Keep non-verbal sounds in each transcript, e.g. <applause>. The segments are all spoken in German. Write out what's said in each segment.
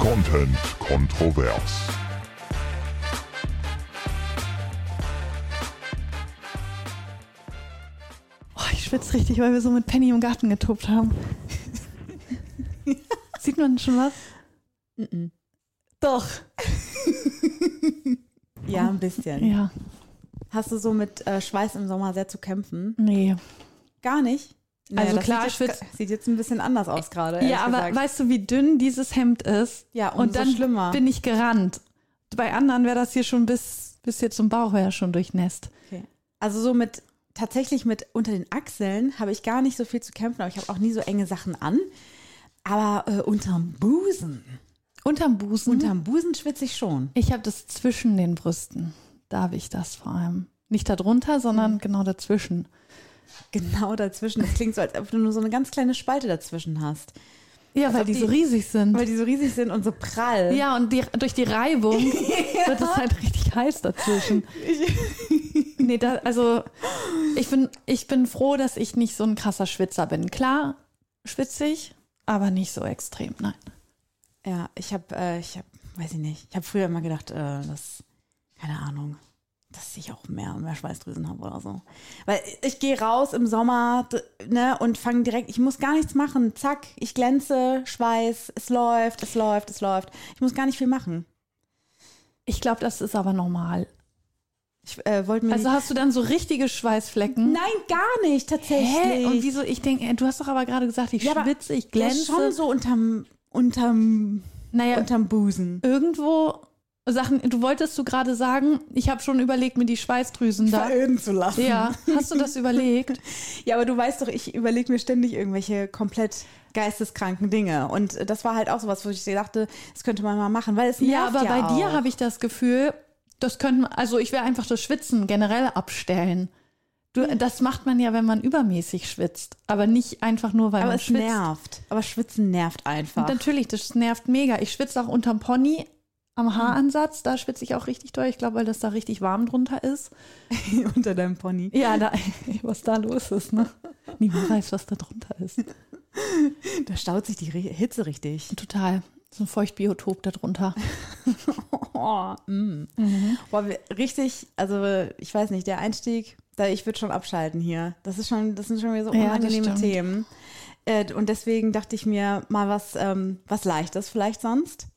Content kontrovers. Oh, ich schwitze richtig, weil wir so mit Penny im Garten getobt haben. <laughs> Sieht man schon was? Doch. <laughs> Ja, ein bisschen. Ja, Hast du so mit äh, Schweiß im Sommer sehr zu kämpfen? nee. Gar nicht. Also das klar, sieht jetzt, sieht jetzt ein bisschen anders aus gerade. Ja, aber gesagt. weißt du, wie dünn dieses Hemd ist? Ja, und dann schlimmer. bin ich gerannt. Bei anderen wäre das hier schon bis, bis hier zum Bauch wäre schon durchnässt. Okay. Also so mit tatsächlich mit unter den Achseln habe ich gar nicht so viel zu kämpfen, aber ich habe auch nie so enge Sachen an. Aber äh, unterm Busen, Unterm Busen. unterm Busen schwitze ich schon. ich habe das zwischen den Brüsten. Da habe ich das vor allem. Nicht darunter, sondern genau dazwischen. Genau dazwischen. Das klingt so, als ob du nur so eine ganz kleine Spalte dazwischen hast. Ja, weil ob die, die- so riesig sind. Weil die so riesig sind und so prall. Ja, und die, durch die Reibung <laughs> wird es halt richtig heiß dazwischen. nee, da, also ich bin, ich bin froh, dass ich nicht so ein krasser Schwitzer bin. Klar, schwitzig, aber nicht so extrem, nein. Ja, ich habe, äh, ich habe, weiß ich nicht, ich habe früher immer gedacht, äh, dass, keine Ahnung, dass ich auch mehr, mehr Schweißdrüsen habe oder so. Weil ich gehe raus im Sommer ne, und fange direkt, ich muss gar nichts machen. Zack, ich glänze, Schweiß, es läuft, es läuft, es läuft. Ich muss gar nicht viel machen. Ich glaube, das ist aber normal. Ich äh, Also hast du dann so richtige Schweißflecken? Nein, gar nicht, tatsächlich. Hä? Und wieso? Ich denke, du hast doch aber gerade gesagt, ich Ja, schwitze, ich glänze. schon so unterm, unterm, naja, unterm Busen. irgendwo Sachen, du wolltest du gerade sagen, ich habe schon überlegt, mir die Schweißdrüsen da. Veröden zu lassen. Ja, hast du das überlegt? <laughs> Ja, aber du weißt doch, ich überlege mir ständig irgendwelche komplett geisteskranken Dinge. Und das war halt auch sowas, wo ich dachte, das könnte man mal machen, weil es nervt Ja, aber bei auch. dir habe ich das Gefühl, das könnte man, also ich will einfach das Schwitzen generell abstellen. Du, das macht man ja, wenn man übermäßig schwitzt, aber nicht einfach nur, weil Aber man es schwitzt. nervt. Aber Schwitzen nervt einfach. Natürlich, das nervt mega. Ich schwitze auch unterm Pony am Haaransatz, da schwitze ich auch richtig doll. Ich glaube, weil das da richtig warm drunter ist. <laughs> unter deinem Pony. Ja, da, <laughs> was da los ist, ne? Niemand weiß, was da drunter ist. <laughs> Da staut sich die Hitze richtig. Total. So ein Feuchtbiotop da drunter. Oh, mm. Boah, wir, richtig, also ich weiß nicht, der Einstieg, da ich würde schon abschalten hier. Das ist schon, das sind schon wieder so Ja, unangenehme stimmt. Themen. Äh, und deswegen dachte ich mir mal was, ähm, was Leichtes vielleicht sonst,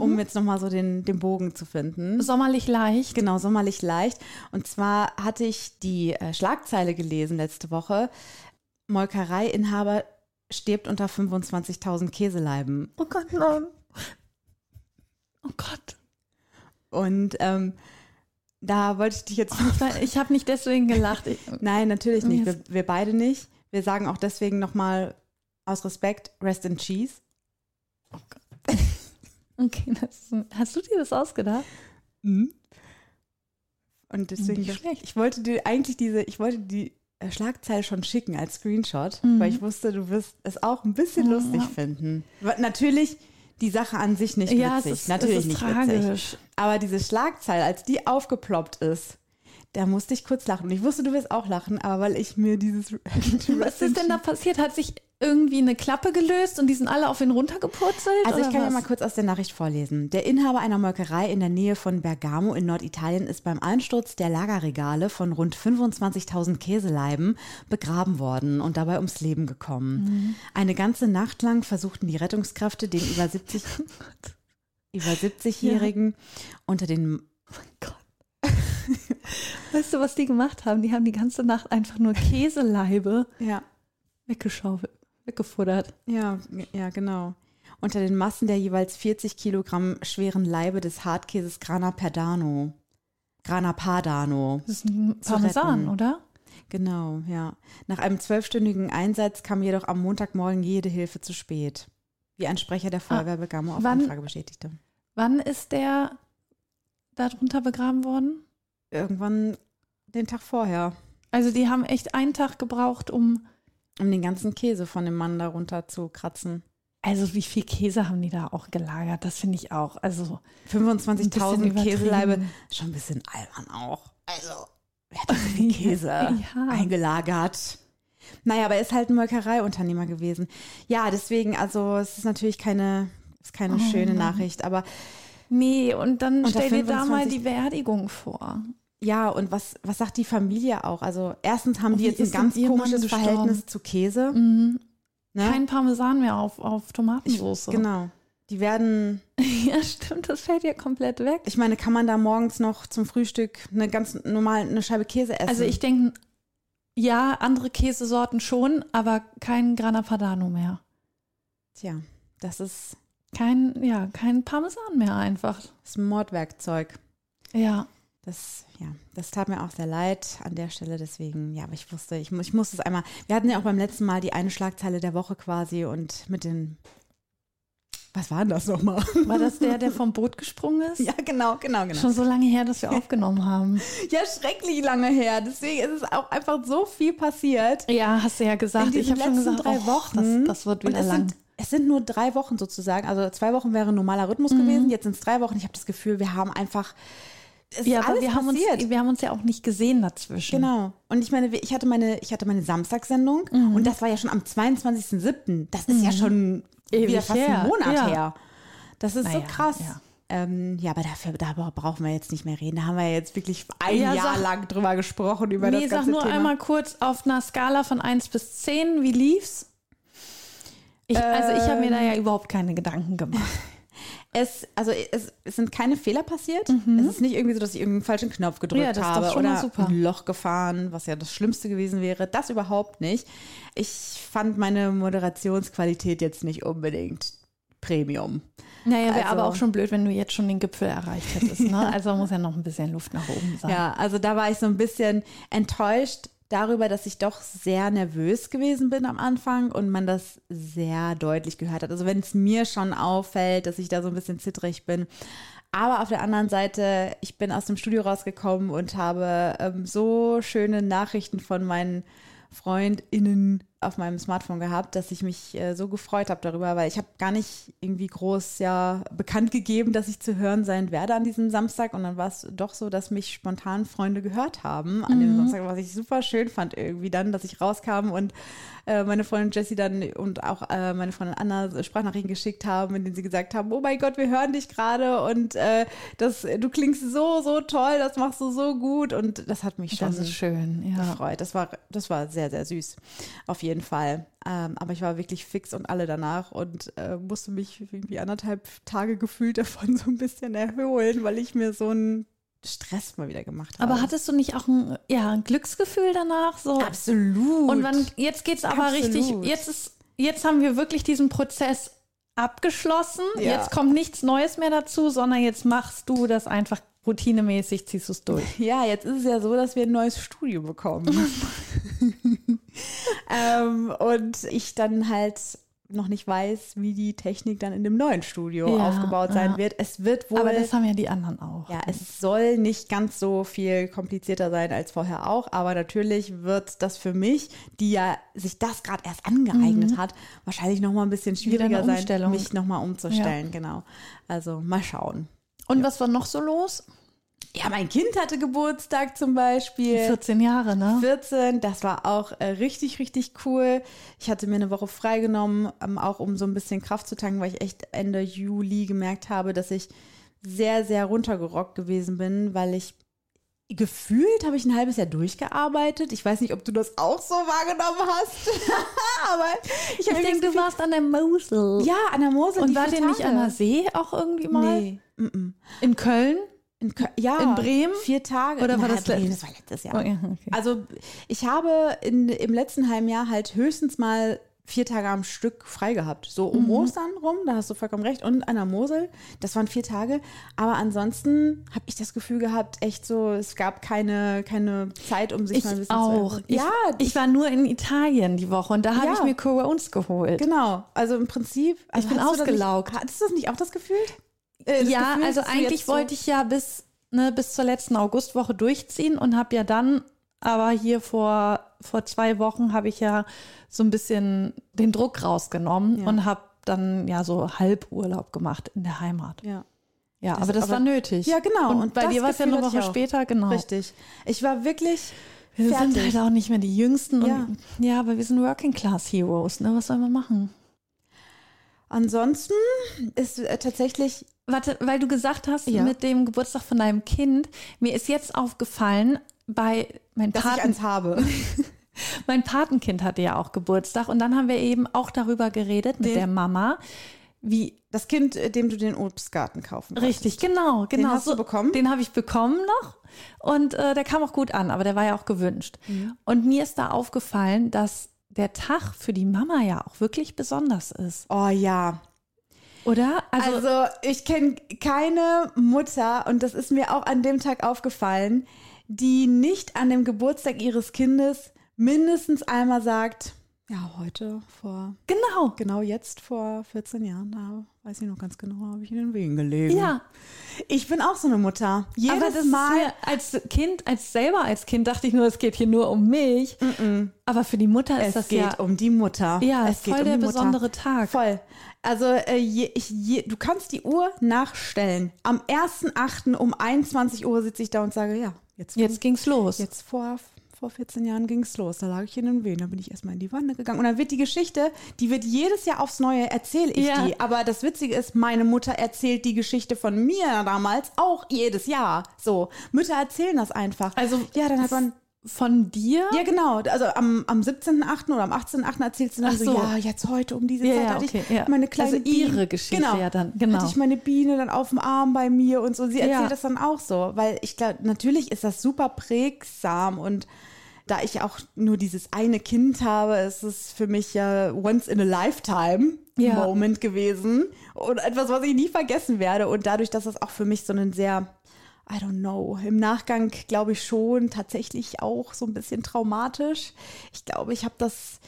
um jetzt nochmal so den, den Bogen zu finden. Sommerlich leicht. Genau, sommerlich leicht. Und zwar hatte ich die äh, Schlagzeile gelesen letzte Woche. Molkereiinhaber stirbt unter 25.000 Käseleiben. Oh Gott, nein. Oh Gott. Und ähm, da wollte ich dich jetzt war- ich habe nicht deswegen gelacht. Ich, <laughs> Nein, natürlich nicht. Wir, wir beide nicht. Wir sagen auch deswegen nochmal aus Respekt Rest in Cheese. Okay, das, hast du dir das ausgedacht? Und deswegen, schlecht. ich wollte dir eigentlich diese, ich wollte die äh, Schlagzeile schon schicken als Screenshot, Mhm. weil ich wusste, du wirst es auch ein bisschen Ja. lustig finden. Natürlich die Sache an sich nicht Ja, witzig, ist, natürlich nicht tragisch. witzig. Aber diese Schlagzeile, als die aufgeploppt ist, da musste ich kurz lachen. Und ich wusste, du wirst auch lachen, aber weil ich mir dieses <laughs> Was ist denn da passiert? Hat sich irgendwie eine Klappe gelöst und die sind alle auf ihn runtergepurzelt? Also ich kann ja was? mal kurz aus der Nachricht vorlesen. Der Inhaber einer Molkerei in der Nähe von Bergamo in Norditalien ist beim Einsturz der Lagerregale von rund 25.000 Käseleiben begraben worden und dabei ums Leben gekommen. Mhm. Eine ganze Nacht lang versuchten die Rettungskräfte den über 70 <laughs> über 70-Jährigen unter den Gott. <laughs> Weißt du, was die gemacht haben? Die haben die ganze Nacht einfach nur Käseleibe ja weggeschaufelt, weggefuttert. ja ja genau unter den Massen der jeweils 40 Kilogramm schweren Leibe des Hartkäses Grana Padano Grana Padano Das ist ein Parmesan, oder? Genau, ja. Nach einem zwölfstündigen Einsatz kam jedoch am Montagmorgen jede Hilfe zu spät. Wie ein Sprecher der Feuerwehr Bergamo auf wann- Anfrage bestätigte. Wann ist der da drunter begraben worden? Irgendwann den Tag vorher, Also die haben echt einen Tag gebraucht, um. Um den ganzen Käse von dem Mann darunter zu kratzen. Also wie viel Käse haben die da auch gelagert? Das finde ich auch. Also Ein 25.000 bisschen Käseleibe, schon ein bisschen albern auch. Also, wer hat <laughs> so viel Käse Ja. eingelagert? Naja, aber er ist halt ein Molkereiunternehmer gewesen. Ja, deswegen, also es ist natürlich keine, Ist keine Oh schöne Mann. Nachricht, aber Nee, und dann Unter stell dir da mal 25 die Beerdigung vor. Ja, und was, was sagt die Familie auch? Also erstens haben Oh, die jetzt ein ist ganz komisches? Verhältnis zu Käse. Mhm. Ne? Kein Parmesan mehr auf, auf Tomatensauce. Genau. Die werden, <laughs> Ja, stimmt, das fällt ja komplett weg. ich meine, kann man da morgens noch zum Frühstück eine ganz normal eine Scheibe Käse essen? Also ich denke, ja, andere Käsesorten schon, aber kein Grana Padano mehr. Tja, das ist Kein, ja, kein Parmesan mehr einfach. das Mordwerkzeug. Ja. Das, ja, das tat mir auch sehr leid an der Stelle. Deswegen, ja, aber ich wusste, ich, ich musste es einmal. Wir hatten ja auch beim letzten Mal die eine Schlagzeile der Woche quasi und mit den. Was war denn das nochmal? <laughs> War das der, der vom <laughs> Boot gesprungen ist? Ja, genau, genau, genau. Schon so lange her, dass wir <laughs> aufgenommen haben. Ja, schrecklich lange her. Deswegen ist es auch einfach so viel passiert. Ja, hast du ja gesagt. Ich habe schon gesagt, drei oh, Wochen. Das, das wird wieder es lang. sind, es sind nur drei Wochen sozusagen. Also zwei Wochen wäre ein normaler Rhythmus Mhm. gewesen. Jetzt sind es drei Wochen. Ich habe das Gefühl, wir haben einfach. Es ja, ist aber wir haben, uns, wir haben uns ja auch nicht gesehen dazwischen. Genau. Und ich meine, ich hatte meine, ich hatte meine Samstagssendung Mhm. und das war ja schon am 22.07. Das ist ja schon Ewig wieder fast her. ein Monat Ja. her. Das ist so Naja, krass. ja. Ähm, ja, aber dafür, da brauchen wir jetzt nicht mehr reden. Da haben wir jetzt wirklich ein Ja, Jahr sag- lang drüber gesprochen, über Nee, das sag ganze nur Thema. einmal kurz auf einer Skala von 1 bis 10, wie lief's? Ich, also ich habe mir da ja überhaupt keine Gedanken gemacht. <laughs> Es, also es, es sind keine Fehler passiert. Es ist nicht irgendwie so, dass ich irgendeinen falschen Knopf gedrückt Mhm. Ja, habe oder ein Loch gefahren, was ja das Schlimmste gewesen wäre. Das überhaupt nicht. Ich fand meine Moderationsqualität jetzt nicht unbedingt Premium. Naja, wäre Also- aber auch schon blöd, wenn du jetzt schon den Gipfel erreicht hättest. Ne? <laughs> Also muss ja noch ein bisschen Luft nach oben sein. Ja, also da war ich so ein bisschen enttäuscht darüber, dass ich doch sehr nervös gewesen bin am Anfang und man das sehr deutlich gehört hat. Also wenn es mir schon auffällt, dass ich da so ein bisschen zittrig bin. Aber auf der anderen Seite, ich bin aus dem Studio rausgekommen und habe ähm, so schöne Nachrichten von meinen FreundInnen auf meinem Smartphone gehabt, dass ich mich äh, so gefreut habe darüber, weil ich habe gar nicht irgendwie groß ja bekannt gegeben, dass ich zu hören sein werde an diesem Samstag und dann war es doch so, dass mich spontan Freunde gehört haben an dem Samstag, was ich super schön fand irgendwie dann, dass ich rauskam und äh, meine Freundin Jessie dann und auch äh, meine Freundin Anna Sprachnachrichten geschickt haben, in denen sie gesagt haben, oh mein Gott, wir hören dich gerade und äh, das, du klingst so, so toll, das machst du so gut und das hat mich schon Das schön, ja. gefreut. Das war, das war sehr, sehr süß. Auf jeden Fall. Ähm, aber ich war wirklich fix und alle danach und äh, musste mich irgendwie anderthalb Tage gefühlt davon <laughs> so ein bisschen erholen, weil ich mir so einen Stress mal wieder gemacht habe. Aber hattest du nicht auch ein, ja, ein Glücksgefühl danach? So? absolut. Und wann, jetzt geht's aber Absolut. richtig, jetzt ist, jetzt haben wir wirklich diesen Prozess abgeschlossen. Ja. Jetzt kommt nichts Neues mehr dazu, sondern jetzt machst du das einfach routinemäßig, ziehst du es durch. <laughs> Ja, jetzt ist es ja so, dass wir ein neues Studio bekommen. <laughs> <laughs> ähm, und ich dann halt noch nicht weiß, wie die Technik dann in dem neuen Studio Ja, aufgebaut sein ja. wird. Es wird wohl. Aber das haben ja die anderen auch. Ja, es soll nicht ganz so viel komplizierter sein als vorher auch, aber natürlich wird das für mich, die ja sich das gerade erst angeeignet hat, wahrscheinlich noch mal ein bisschen Mhm. Schwieriger sein, mich noch mal umzustellen, genau. Also mal schauen. Und was war noch so los? Ja, mein Kind hatte Geburtstag zum Beispiel. 14 Jahre, ne? 14, das war auch äh, richtig, richtig cool. Ich hatte mir eine Woche freigenommen, ähm, auch um so ein bisschen Kraft zu tanken, weil ich echt Ende Juli gemerkt habe, dass ich sehr, sehr runtergerockt gewesen bin, weil ich gefühlt habe ich ein halbes Jahr durchgearbeitet. Ich weiß nicht, ob du das auch so wahrgenommen hast, <laughs> aber ich habe denke, du warst an der Mosel. ja an der Mosel. Und war dir nicht an der See auch irgendwie mal? Nee. mm, mm. In Köln? In, ja, In Bremen? Vier Tage. Oder war Na, das Bremen, das war letztes Jahr. Oh, ja, okay. Also ich habe in, im letzten halben Jahr halt höchstens mal vier Tage am Stück frei gehabt. So um Ostern rum, da hast du vollkommen recht. Und an der Mosel, das waren vier Tage. Aber ansonsten habe ich das Gefühl gehabt, echt so, es gab keine, keine Zeit, um sich Ich mal ein bisschen auch. zu Ich, Ja, ich war nur in Italien die Woche und da habe Ja. ich mir Corones geholt. genau. Also im Prinzip. Also bin du das ausgelaugt. Nicht, hattest du das nicht auch das Gefühl? Äh, ja, Gefühl, also eigentlich so- wollte ich ja bis, ne, bis zur letzten Augustwoche durchziehen und habe ja dann, aber hier vor, vor zwei Wochen habe ich ja so ein bisschen den Druck rausgenommen Ja. und habe dann ja so Halburlaub gemacht in der Heimat. Ja. Ja, Das- aber das aber- war nötig. Ja, genau. Und, Und bei dir war es ja eine Woche später, genau. Richtig. Ich war wirklich Wir sind fertig. halt auch nicht mehr die Jüngsten. Ja. Und, ja, aber wir sind Working Class Heroes. Ne? Was soll man machen? Ansonsten ist äh, tatsächlich, Warte, weil du gesagt hast, Ja. mit dem Geburtstag von deinem Kind, mir ist jetzt aufgefallen, bei mein, dass ich Paten, eins habe. <laughs> mein Patenkind hatte ja auch Geburtstag und dann haben wir eben auch darüber geredet mit Den- der Mama, wie Das Kind, äh, dem du den Obstgarten kaufen Richtig, genau, genau. hast du bekommen? Den habe ich bekommen noch und äh, der kam auch gut an, aber der war ja auch gewünscht. Mhm. Und mir ist da aufgefallen, dass der Tag für die Mama ja auch wirklich besonders ist, Oh ja. Oder? Also, Also, ich kenne keine Mutter, und das ist mir auch an dem Tag aufgefallen, die nicht an dem Geburtstag ihres Kindes mindestens einmal sagt, ja, heute vor, genau. genau jetzt vor 14 Jahren, da weiß ich noch ganz genau, habe ich in den Wegen gelegen. Ja, Ich bin auch so eine Mutter. Jedes aber das Mal. Als Kind, als selber als Kind dachte ich nur, es geht hier nur um mich. Aber für die Mutter ist Es das geht ja um die Mutter. Ja, es geht voll um der besondere Tag. Voll. Also äh, je, ich, je, du kannst die Uhr nachstellen. Am 1.8. um 21 Uhr sitze ich da und sage, ja, jetzt, jetzt ging's los. jetzt vor, vor 14 Jahren ging es los. Da lag ich in den Wehen, da bin ich erstmal in die Wanne gegangen. Und dann wird die Geschichte, die wird jedes Jahr aufs Neue, erzähle ich Ja. die. Aber das Witzige ist, meine Mutter erzählt die Geschichte von mir damals auch jedes Jahr. So, Mütter erzählen das einfach. Also ja, dann hat man von dir? ja, genau. Also am, am 17.8. oder am 18.8. erzählt sie dann so, so. ja, jetzt heute um diese Ja, Zeit ja, hatte okay, ich ja. meine kleine Also ihre Biene. Geschichte genau. ja dann, genau. Hatte ich meine Biene dann auf dem Arm bei mir und so. Sie erzählt Ja. das dann auch so, weil ich glaube, natürlich ist das super prägsam und da ich auch nur dieses eine Kind habe, ist es für mich ja once in a lifetime. Moment gewesen und etwas, was ich nie vergessen werde und dadurch, dass das auch für mich so einen sehr I don't know. Im Nachgang glaube ich schon tatsächlich auch so ein bisschen traumatisch. Ich glaube, ich habe das,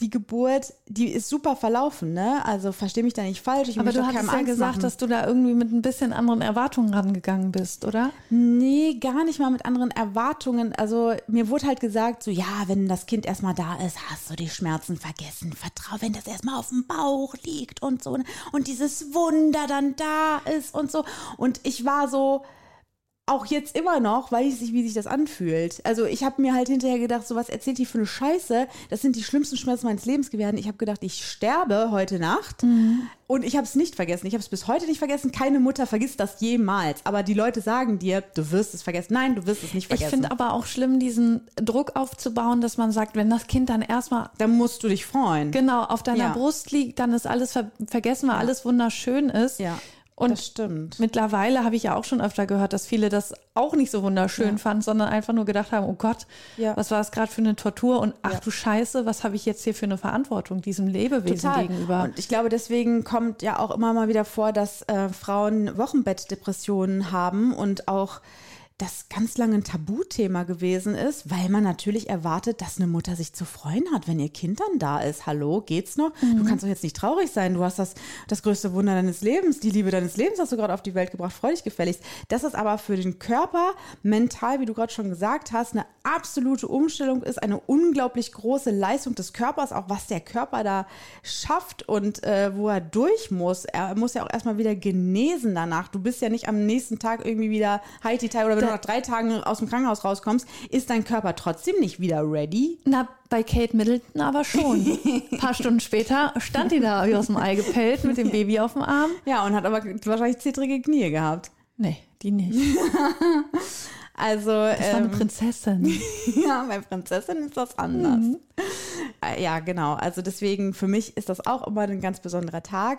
die Geburt, die ist super verlaufen, ne? Also verstehe mich da nicht falsch. Ich Aber du keinem ja Angst gesagt, machen. dass du da irgendwie mit ein bisschen anderen Erwartungen rangegangen bist, oder? Nee, gar nicht mal mit anderen Erwartungen. Also mir wurde halt gesagt, so ja, wenn das Kind erstmal da ist, hast du die Schmerzen vergessen. Vertrau, wenn das erstmal auf dem Bauch liegt und so. Und dieses Wunder dann da ist und so. Und ich war so, auch jetzt immer noch, weiß ich nicht, wie sich das anfühlt. Also ich habe mir halt hinterher gedacht, so was erzählt die für eine Scheiße. Das sind die schlimmsten Schmerzen meines Lebens gewesen. Ich habe gedacht, ich sterbe heute Nacht. Und ich habe es nicht vergessen. Ich habe es bis heute nicht vergessen. Keine Mutter vergisst das jemals. Aber die Leute sagen dir, du wirst es vergessen. Nein, du wirst es nicht Ich vergessen. finde aber auch schlimm, diesen Druck aufzubauen, dass man sagt, wenn das Kind dann erstmal da musst du dich freuen. genau auf deiner Ja. Brust liegt, dann ist alles ver vergessen, weil alles wunderschön ist. Ja, Und das stimmt. mittlerweile habe ich ja auch schon öfter gehört, dass viele das auch nicht so wunderschön fanden, sondern einfach nur gedacht haben, oh Gott, Ja. was war das gerade für eine Tortur und ach Ja. du Scheiße, was habe ich jetzt hier für eine Verantwortung diesem Lebewesen Total. gegenüber? Und ich glaube, deswegen kommt ja auch immer mal wieder vor, dass äh, Frauen Wochenbettdepressionen haben und auch das ganz lange ein Tabuthema gewesen ist, weil man natürlich erwartet, dass eine Mutter sich zu freuen hat, wenn ihr Kind dann da ist. Hallo, geht's noch? Du kannst doch jetzt nicht traurig sein. Du hast das, das größte Wunder deines Lebens, die Liebe deines Lebens hast du gerade auf die Welt gebracht. Freu dich gefälligst. Das ist aber für den Körper mental, wie du gerade schon gesagt hast, eine absolute Umstellung ist, eine unglaublich große Leistung des Körpers, auch was der Körper da schafft und äh, wo er durch muss. Er muss ja auch erstmal wieder genesen danach. Du bist ja nicht am nächsten Tag irgendwie wieder heiti oder wenn nach drei Tagen aus dem Krankenhaus rauskommst, ist dein Körper trotzdem nicht wieder ready. Na, bei Kate Middleton aber schon. Ein <laughs> paar Stunden später stand die da wie aus dem Ei gepellt mit dem Baby auf dem Arm. Ja, und hat aber wahrscheinlich zittrige Knie gehabt. Nee, die nicht. <laughs> Also, Das war eine ähm, Prinzessin. <laughs> ja, bei Prinzessin ist das anders. Äh, Ja, genau. Also deswegen, für mich ist das auch immer ein ganz besonderer Tag.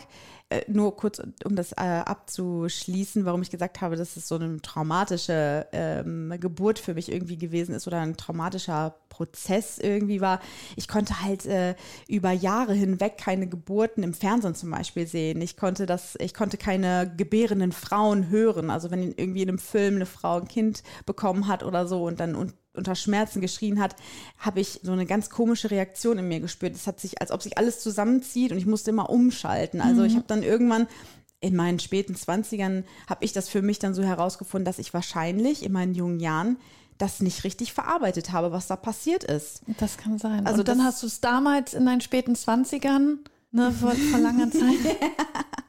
Äh, nur kurz, um das äh, abzuschließen, warum ich gesagt habe, dass es so eine traumatische ähm, Geburt für mich irgendwie gewesen ist oder ein traumatischer Prozess irgendwie war. Ich konnte halt äh, über Jahre hinweg keine Geburten im Fernsehen zum Beispiel sehen. Ich konnte das, ich konnte keine gebärenden Frauen hören. Also wenn irgendwie in einem Film eine Frau ein Kind bekommen hat oder so und dann und unter Schmerzen geschrien hat, habe ich so eine ganz komische Reaktion in mir gespürt. Es hat sich, als ob sich alles zusammenzieht und ich musste immer umschalten. Also ich habe dann irgendwann in meinen späten Zwanzigern habe ich das für mich dann so herausgefunden, dass ich wahrscheinlich in meinen jungen Jahren das nicht richtig verarbeitet habe, was da passiert ist. Das kann sein. Also und dann hast du es damals in deinen späten Zwanzigern, ne, vor, vor langer <laughs> Zeit, Ja,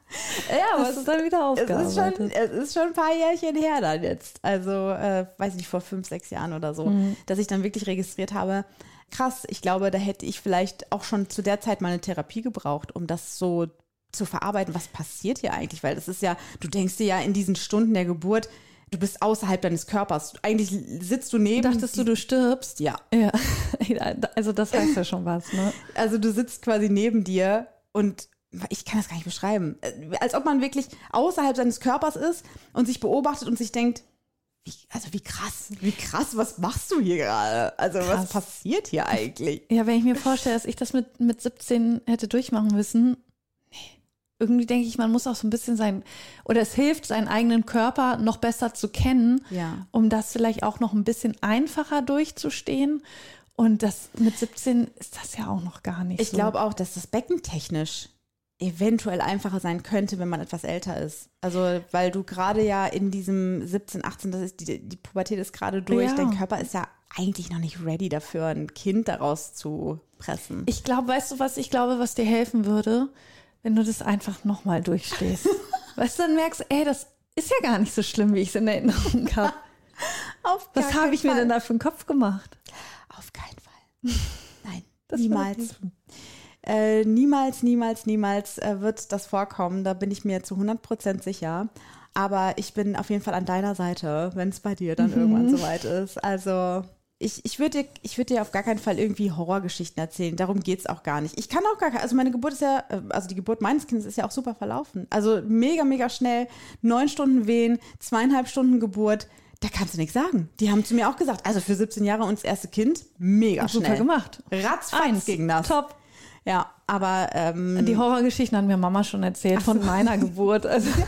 hast du es dann wieder es ist, schon, aufgearbeitet. es ist schon ein paar Jährchen her dann jetzt. Also, äh, weiß ich nicht, vor fünf, sechs Jahren oder so, Mhm. dass ich dann wirklich registriert habe. Krass, ich glaube, da hätte ich vielleicht auch schon zu der Zeit mal eine Therapie gebraucht, um das so zu verarbeiten, was passiert hier eigentlich, weil das ist ja, du denkst dir ja in diesen Stunden der Geburt, du bist außerhalb deines Körpers. Eigentlich sitzt du neben. Dachtest du, du stirbst? Ja. Ja. <laughs> Also das heißt ja schon was, ne? Also du sitzt quasi neben dir und ich kann das gar nicht beschreiben. Als ob man wirklich außerhalb seines Körpers ist und sich beobachtet und sich denkt, wie, also wie krass, wie krass, was machst du hier gerade? Also Krass. was passiert hier eigentlich? Ja, wenn ich mir vorstelle, dass ich das mit, mit 17 hätte durchmachen müssen, nee. Irgendwie denke ich, man muss auch so ein bisschen sein, oder es hilft, seinen eigenen Körper noch besser zu kennen, Ja. um das vielleicht auch noch ein bisschen einfacher durchzustehen. Und das mit 17 ist das ja auch noch gar nicht Ich so. glaube auch, dass das Becken technisch eventuell einfacher sein könnte, wenn man etwas älter ist. Also, weil du gerade ja in diesem 17, 18, das ist die, die Pubertät ist gerade durch, Ja. dein Körper ist ja eigentlich noch nicht ready dafür, ein Kind daraus zu pressen. Ich glaube, weißt du was, ich glaube, was dir helfen würde, wenn du das einfach nochmal durchstehst. <laughs> weißt du, dann merkst du, ey, das ist ja gar nicht so schlimm, wie ich es in Erinnerung <laughs> habe. Auf Was habe ich keinen mir denn Fall. da für einen Kopf gemacht? Auf keinen Fall. <laughs> Nein, Das niemals. Äh, niemals, niemals, niemals äh, wird das vorkommen. Da bin ich mir zu 100% sicher. Aber ich bin auf jeden Fall an deiner Seite, wenn es bei dir dann Mhm. irgendwann soweit ist. Also ich, ich würde dir, ich würd dir auf gar keinen Fall irgendwie Horrorgeschichten erzählen. Darum geht es auch gar nicht. Ich kann auch gar keine, also meine Geburt ist ja, äh, also die Geburt meines Kindes ist ja auch super verlaufen. Also mega, mega schnell. Neun Stunden Wehen, zweieinhalb Stunden Geburt. Da kannst du nichts sagen. Die haben zu mir auch gesagt, also für 17 Jahre und das erste Kind, mega Super schnell. gemacht. Ratzfatz ging das. Top. Ja, aber ähm, Die Horrorgeschichten hat mir Mama schon erzählt von meiner Geburt. Also, <laughs>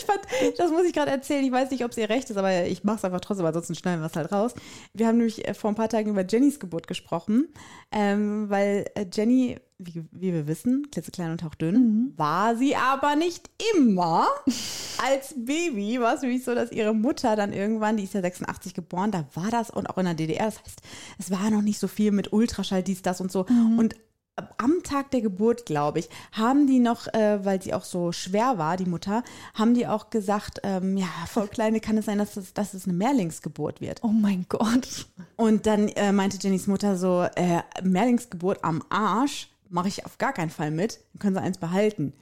ich fand, das muss ich gerade erzählen. Ich weiß nicht, ob es ihr recht ist, aber ich mache es einfach trotzdem, weil sonst schneiden wir es halt raus. Wir haben nämlich äh, vor ein paar Tagen über Jennys Geburt gesprochen, ähm, weil äh, Jenny, wie, wie wir wissen, klitzeklein und hauchdünn, war sie aber nicht immer. Als Baby war es nämlich so, dass ihre Mutter dann irgendwann, die ist ja 86 geboren, da war das und auch in der DDR, das heißt, es war noch nicht so viel mit Ultraschall, dies, das und so. Und am Tag der Geburt, glaube ich, haben die noch, äh, weil sie auch so schwer war, die Mutter, haben die auch gesagt, ähm, ja, voll Kleine kann es sein, dass es, dass es eine Mehrlingsgeburt wird. oh mein Gott. Und dann äh, meinte Jennys Mutter so, äh, Mehrlingsgeburt am Arsch mache ich auf gar keinen Fall mit, dann können sie eins behalten.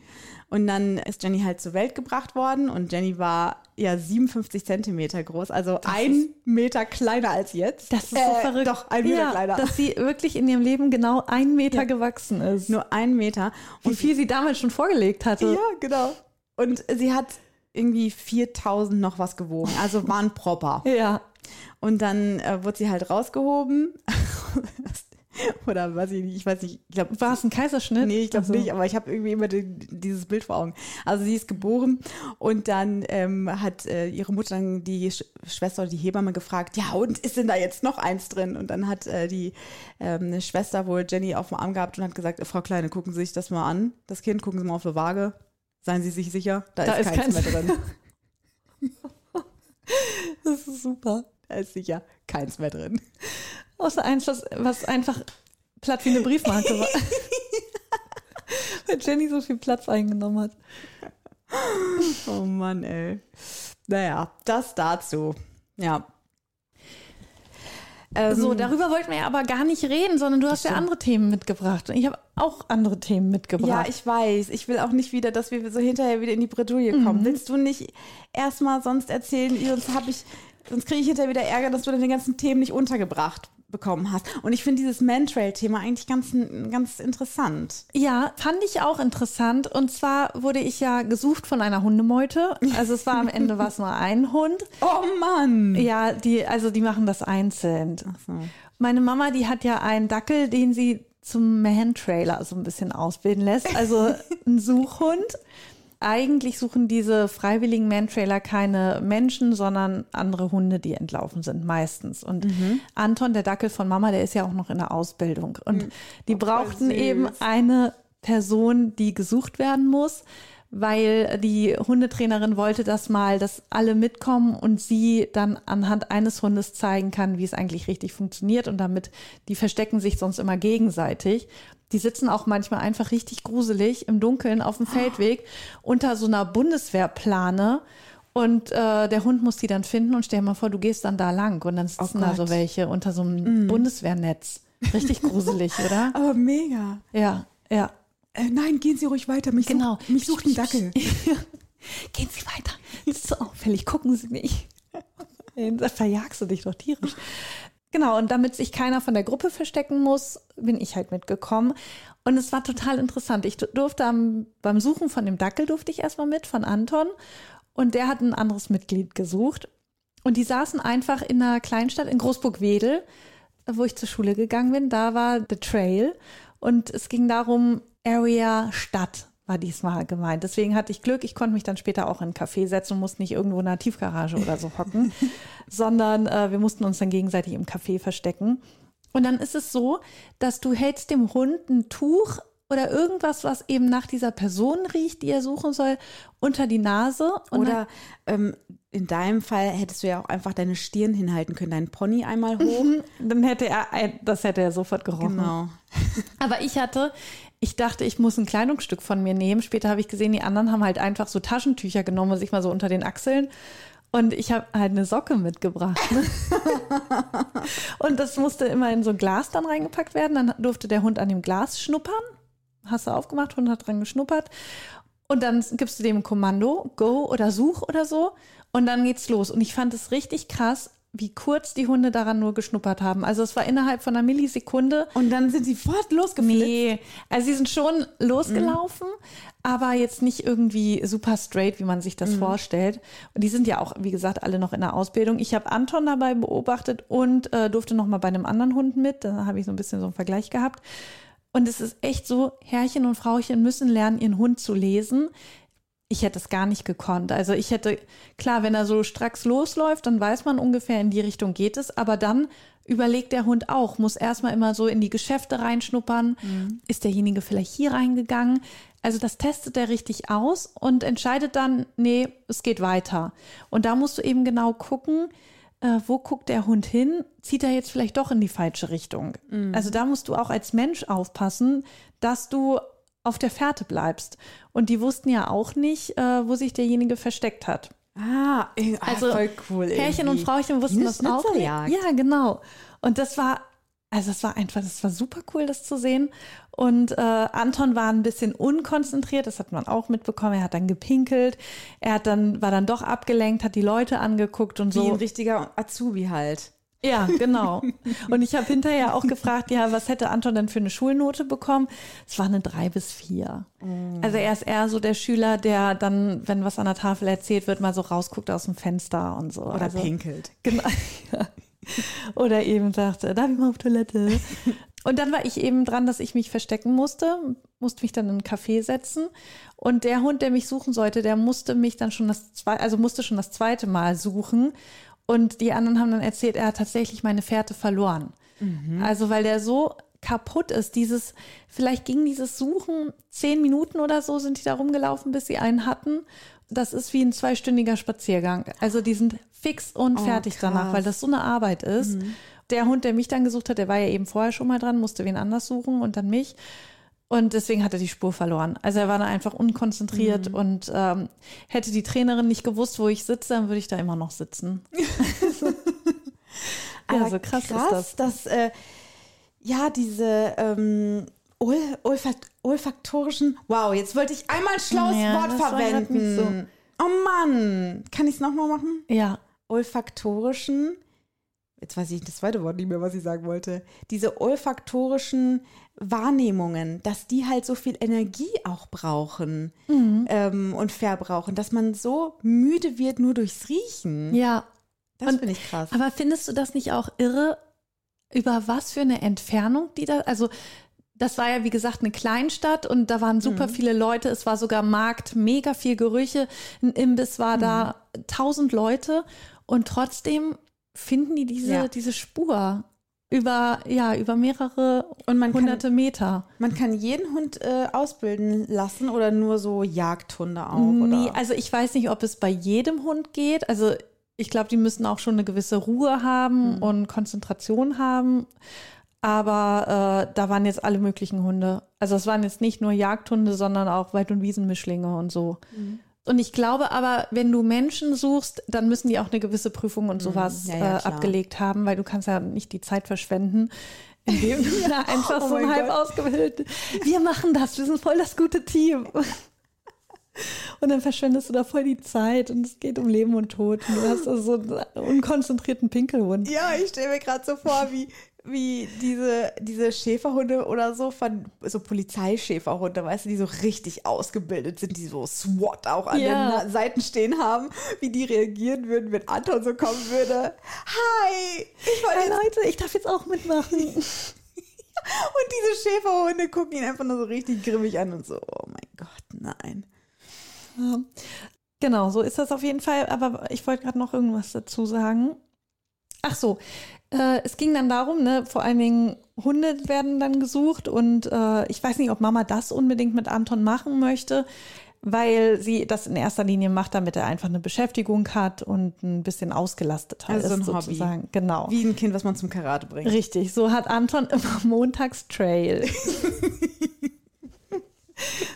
Und dann ist Jenny halt zur Welt gebracht worden und Jenny war ja 57 Zentimeter groß, also ein Meter kleiner als jetzt. Das ist so Äh, verrückt. Doch, ein Meter ja, kleiner. Dass sie wirklich in ihrem Leben genau einen Meter gewachsen ist. Nur ein Meter. Wie viel sie damals schon vorgelegt hatte. Ja, genau. Und sie hat irgendwie 4000 noch was gewogen, also war ein Proper. Ja. Und dann äh, wurde sie halt rausgehoben. <laughs> <laughs> Oder weiß ich nicht, ich weiß nicht, ich glaube, War es ein Kaiserschnitt? Nee, ich glaube Also, nicht, aber ich habe irgendwie immer den, dieses Bild vor Augen. Also sie ist geboren und dann ähm, hat äh, ihre Mutter dann die Sch Schwester oder die Hebamme gefragt, ja und ist denn da jetzt noch eins drin? Und dann hat äh, die ähm, Schwester wohl Jenny auf dem Arm gehabt und hat gesagt, Frau Kleine, gucken Sie sich das mal an, das Kind, gucken Sie mal auf die Waage, seien Sie sich sicher, da, Da ist, ist keins keins. mehr drin. <laughs> <laughs> Das ist super. Da ist sicher keins mehr drin. Außer eins, was, was einfach platt wie eine Briefmarke war. <laughs> Weil Jenny so viel Platz eingenommen hat. Oh Mann, ey. Naja, das dazu. Ja. Ähm, So, darüber wollten wir ja aber gar nicht reden, sondern du hast ja andere Themen mitgebracht. Und ich habe auch andere Themen mitgebracht. Ja, ich weiß. Ich will auch nicht wieder, dass wir so hinterher wieder in die Bredouille kommen. Willst du nicht erstmal sonst erzählen? Sonst habe ich, sonst kriege ich hinterher wieder Ärger, dass du deine ganzen Themen nicht untergebracht bekommen hast. Und ich finde dieses Mantrail-Thema eigentlich ganz, ganz interessant. Ja, fand ich auch interessant. Und zwar wurde ich ja gesucht von einer Hundemeute. Also es war am Ende was nur ein Hund. <laughs> Oh Mann! Ja, die, also die machen das einzeln. so. Meine Mama, die hat ja einen Dackel, den sie zum Man-Trailer so ein bisschen ausbilden lässt. Also ein Suchhund. Eigentlich suchen diese freiwilligen Man-Trailer keine Menschen, sondern andere Hunde, die entlaufen sind, meistens. Und Anton, der Dackel von Mama, der ist ja auch noch in der Ausbildung. Und die brauchten eben eine Person, die gesucht werden muss, weil die Hundetrainerin wollte das mal, dass alle mitkommen und sie dann anhand eines Hundes zeigen kann, wie es eigentlich richtig funktioniert und damit, die verstecken sich sonst immer gegenseitig. Die sitzen auch manchmal einfach richtig gruselig im Dunkeln auf dem Feldweg unter so einer Bundeswehrplane und äh, der Hund muss die dann finden und stell dir mal vor, du gehst dann da lang und dann sitzen da so welche unter so einem Bundeswehrnetz. Richtig gruselig, <laughs> oder? Aber mega. Ja, ja. Äh, nein, gehen Sie ruhig weiter. Mich, Genau. sucht, mich sucht ein Dackel. <laughs> Gehen Sie weiter. Das ist so auffällig. Gucken Sie nicht. <laughs> Da verjagst du dich doch tierisch. Genau, und damit sich keiner von der Gruppe verstecken muss, bin ich halt mitgekommen. Und es war total interessant. Ich durfte am, beim Suchen von dem Dackel durfte ich erstmal mit von Anton. Und der hat ein anderes Mitglied gesucht. Und die saßen einfach in einer Kleinstadt in Großburg-Wedel, wo ich zur Schule gegangen bin. Da war The Trail. Und es ging darum, Area Stadt war diesmal gemeint. Deswegen hatte ich Glück, ich konnte mich dann später auch in einen Café setzen und musste nicht irgendwo in einer Tiefgarage oder so hocken, <laughs> sondern äh, wir mussten uns dann gegenseitig im Café verstecken. Und dann ist es so, dass du hältst dem Hund ein Tuch oder irgendwas, was eben nach dieser Person riecht, die er suchen soll, unter die Nase. Oder ähm, in deinem Fall hättest du ja auch einfach deine Stirn hinhalten können, deinen Pony einmal hoch. dann, <laughs> dann hätte er, das hätte er sofort gerochen. Genau. <laughs> Aber ich hatte, ich dachte, ich muss ein Kleidungsstück von mir nehmen. Später habe ich gesehen, die anderen haben halt einfach so Taschentücher genommen und sich mal so unter den Achseln. Und ich habe halt eine Socke mitgebracht. Ne? <laughs> und das musste immer in so ein Glas dann reingepackt werden. Dann durfte der Hund an dem Glas schnuppern. Hast du aufgemacht, Hund hat dran geschnuppert. Und dann gibst du dem ein Kommando, go oder such oder so. Und dann geht's los. Und ich fand es richtig krass, wie kurz die Hunde daran nur geschnuppert haben. Also es war innerhalb von einer Millisekunde. Und dann sind sie fort losgeflitzt. Nee, also sie sind schon losgelaufen, aber jetzt nicht irgendwie super straight, wie man sich das vorstellt. Und die sind ja auch, wie gesagt, alle noch in der Ausbildung. Ich habe Anton dabei beobachtet und äh, durfte noch mal bei einem anderen Hund mit. Da habe ich so ein bisschen so einen Vergleich gehabt. Und es ist echt so, Herrchen und Frauchen müssen lernen, ihren Hund zu lesen. Ich hätte es gar nicht gekonnt. Also ich hätte, klar, wenn er so stracks losläuft, dann weiß man ungefähr, in die Richtung geht es. Aber dann überlegt der Hund auch, muss erstmal immer so in die Geschäfte reinschnuppern. Ist derjenige vielleicht hier reingegangen? Also das testet er richtig aus und entscheidet dann, nee, es geht weiter. Und da musst du eben genau gucken, äh, wo guckt der Hund hin? Zieht er jetzt vielleicht doch in die falsche Richtung? Also da musst du auch als Mensch aufpassen, dass du auf der Fährte bleibst. Und die wussten ja auch nicht, äh, wo sich derjenige versteckt hat. Ah, ah, Also voll cool. Herrchen und irgendwie. Frauchen wussten das auch. nicht. Ja, genau. Und das war, also es war einfach, das war super cool, das zu sehen. Und äh, Anton war ein bisschen unkonzentriert, das hat man auch mitbekommen. Er hat dann gepinkelt, er hat dann, war dann doch abgelenkt, hat die Leute angeguckt und Wie ein so. richtiger Azubi halt. Ja, genau. Und ich habe hinterher auch gefragt, ja, was hätte Anton denn für eine Schulnote bekommen? Es war eine drei bis vier. Also er ist eher so der Schüler, der dann, wenn was an der Tafel erzählt wird, mal so rausguckt aus dem Fenster und so. Oder also, pinkelt. Genau. <laughs> Ja. Oder eben sagte, darf ich mal auf Toilette? Und dann war ich eben dran, dass ich mich verstecken musste, musste mich dann in einen Café setzen. Und der Hund, der mich suchen sollte, der musste mich dann schon das zweite, also musste schon das zweite Mal suchen. Und die anderen haben dann erzählt, er hat tatsächlich meine Fährte verloren. Also weil der so kaputt ist, dieses, vielleicht ging dieses Suchen zehn Minuten oder so, sind die da rumgelaufen, bis sie einen hatten. Das ist wie ein zweistündiger Spaziergang. Also die sind fix und Oh, fertig danach, krass. weil das so eine Arbeit ist. Der Hund, der mich dann gesucht hat, der war ja eben vorher schon mal dran, musste wen anders suchen und dann mich. Und deswegen hat er die Spur verloren. Also er war dann einfach unkonzentriert und ähm, hätte die Trainerin nicht gewusst, wo ich sitze, dann würde ich da immer noch sitzen. <laughs> ja, Aber so krass, ist das. dass äh, ja diese ähm, Ol Olfakt olfaktorischen. Wow, jetzt wollte ich einmal ein schlaues Ja, Wort nicht verwenden. Oh Mann, kann ich es nochmal machen? Ja, Olfaktorischen. Jetzt weiß ich das zweite Wort nicht mehr, was ich sagen wollte. Diese olfaktorischen Wahrnehmungen, dass die halt so viel Energie auch brauchen Mhm. ähm, und verbrauchen, dass man so müde wird nur durchs Riechen. ja. Das finde ich krass. Aber findest du das nicht auch irre, über was für eine Entfernung die da, also das war ja wie gesagt eine Kleinstadt und da waren super viele Leute, es war sogar Markt, mega viel Gerüche, ein Imbiss war da, tausend Leute und trotzdem finden die diese, Ja. diese Spur über, ja, über mehrere Und man kann- hunderte Meter. Man kann jeden Hund äh, ausbilden lassen oder nur so Jagdhunde auch? Nee, oder? also ich weiß nicht, ob es bei jedem Hund geht. Also ich glaube, die müssen auch schon eine gewisse Ruhe haben Mhm. und Konzentration haben. Aber äh, da waren jetzt alle möglichen Hunde. Also es waren jetzt nicht nur Jagdhunde, sondern auch Wald- und Wiesenmischlinge und so. Mhm. Und ich glaube aber, wenn du Menschen suchst, dann müssen die auch eine gewisse Prüfung und sowas Mhm. Ja, ja, äh, abgelegt haben, weil du kannst ja nicht die Zeit verschwenden, indem du <laughs> da einfach Oh so halb Gott. ausgebildet. Wir machen das, wir sind voll das gute Team. <laughs> Und dann verschwendest du da voll die Zeit und es geht um Leben und Tod. Und du hast also so einen unkonzentrierten Pinkelhund. Ja, ich stelle mir gerade so vor, wie, wie diese, diese Schäferhunde oder so von so Polizeischäferhunde, weißt du, die so richtig ausgebildet sind, die so SWAT auch an Ja. den Seiten stehen haben, wie die reagieren würden, wenn Anton so kommen würde. Hi, ich wollte Hey Leute, ich darf jetzt auch mitmachen. <laughs> Und diese Schäferhunde gucken ihn einfach nur so richtig grimmig an und so, oh mein Gott, nein. Ja. Genau, so ist das auf jeden Fall. Aber ich wollte gerade noch irgendwas dazu sagen. Ach so, äh, es ging dann darum, ne, vor allen Dingen Hunde werden dann gesucht und äh, ich weiß nicht, ob Mama das unbedingt mit Anton machen möchte, weil sie das in erster Linie macht, damit er einfach eine Beschäftigung hat und ein bisschen ausgelasteter Also so ist ein Hobby. sozusagen. Genau. Wie ein Kind, was man zum Karate bringt. Richtig, so hat Anton immer <laughs> montags Trail. <laughs>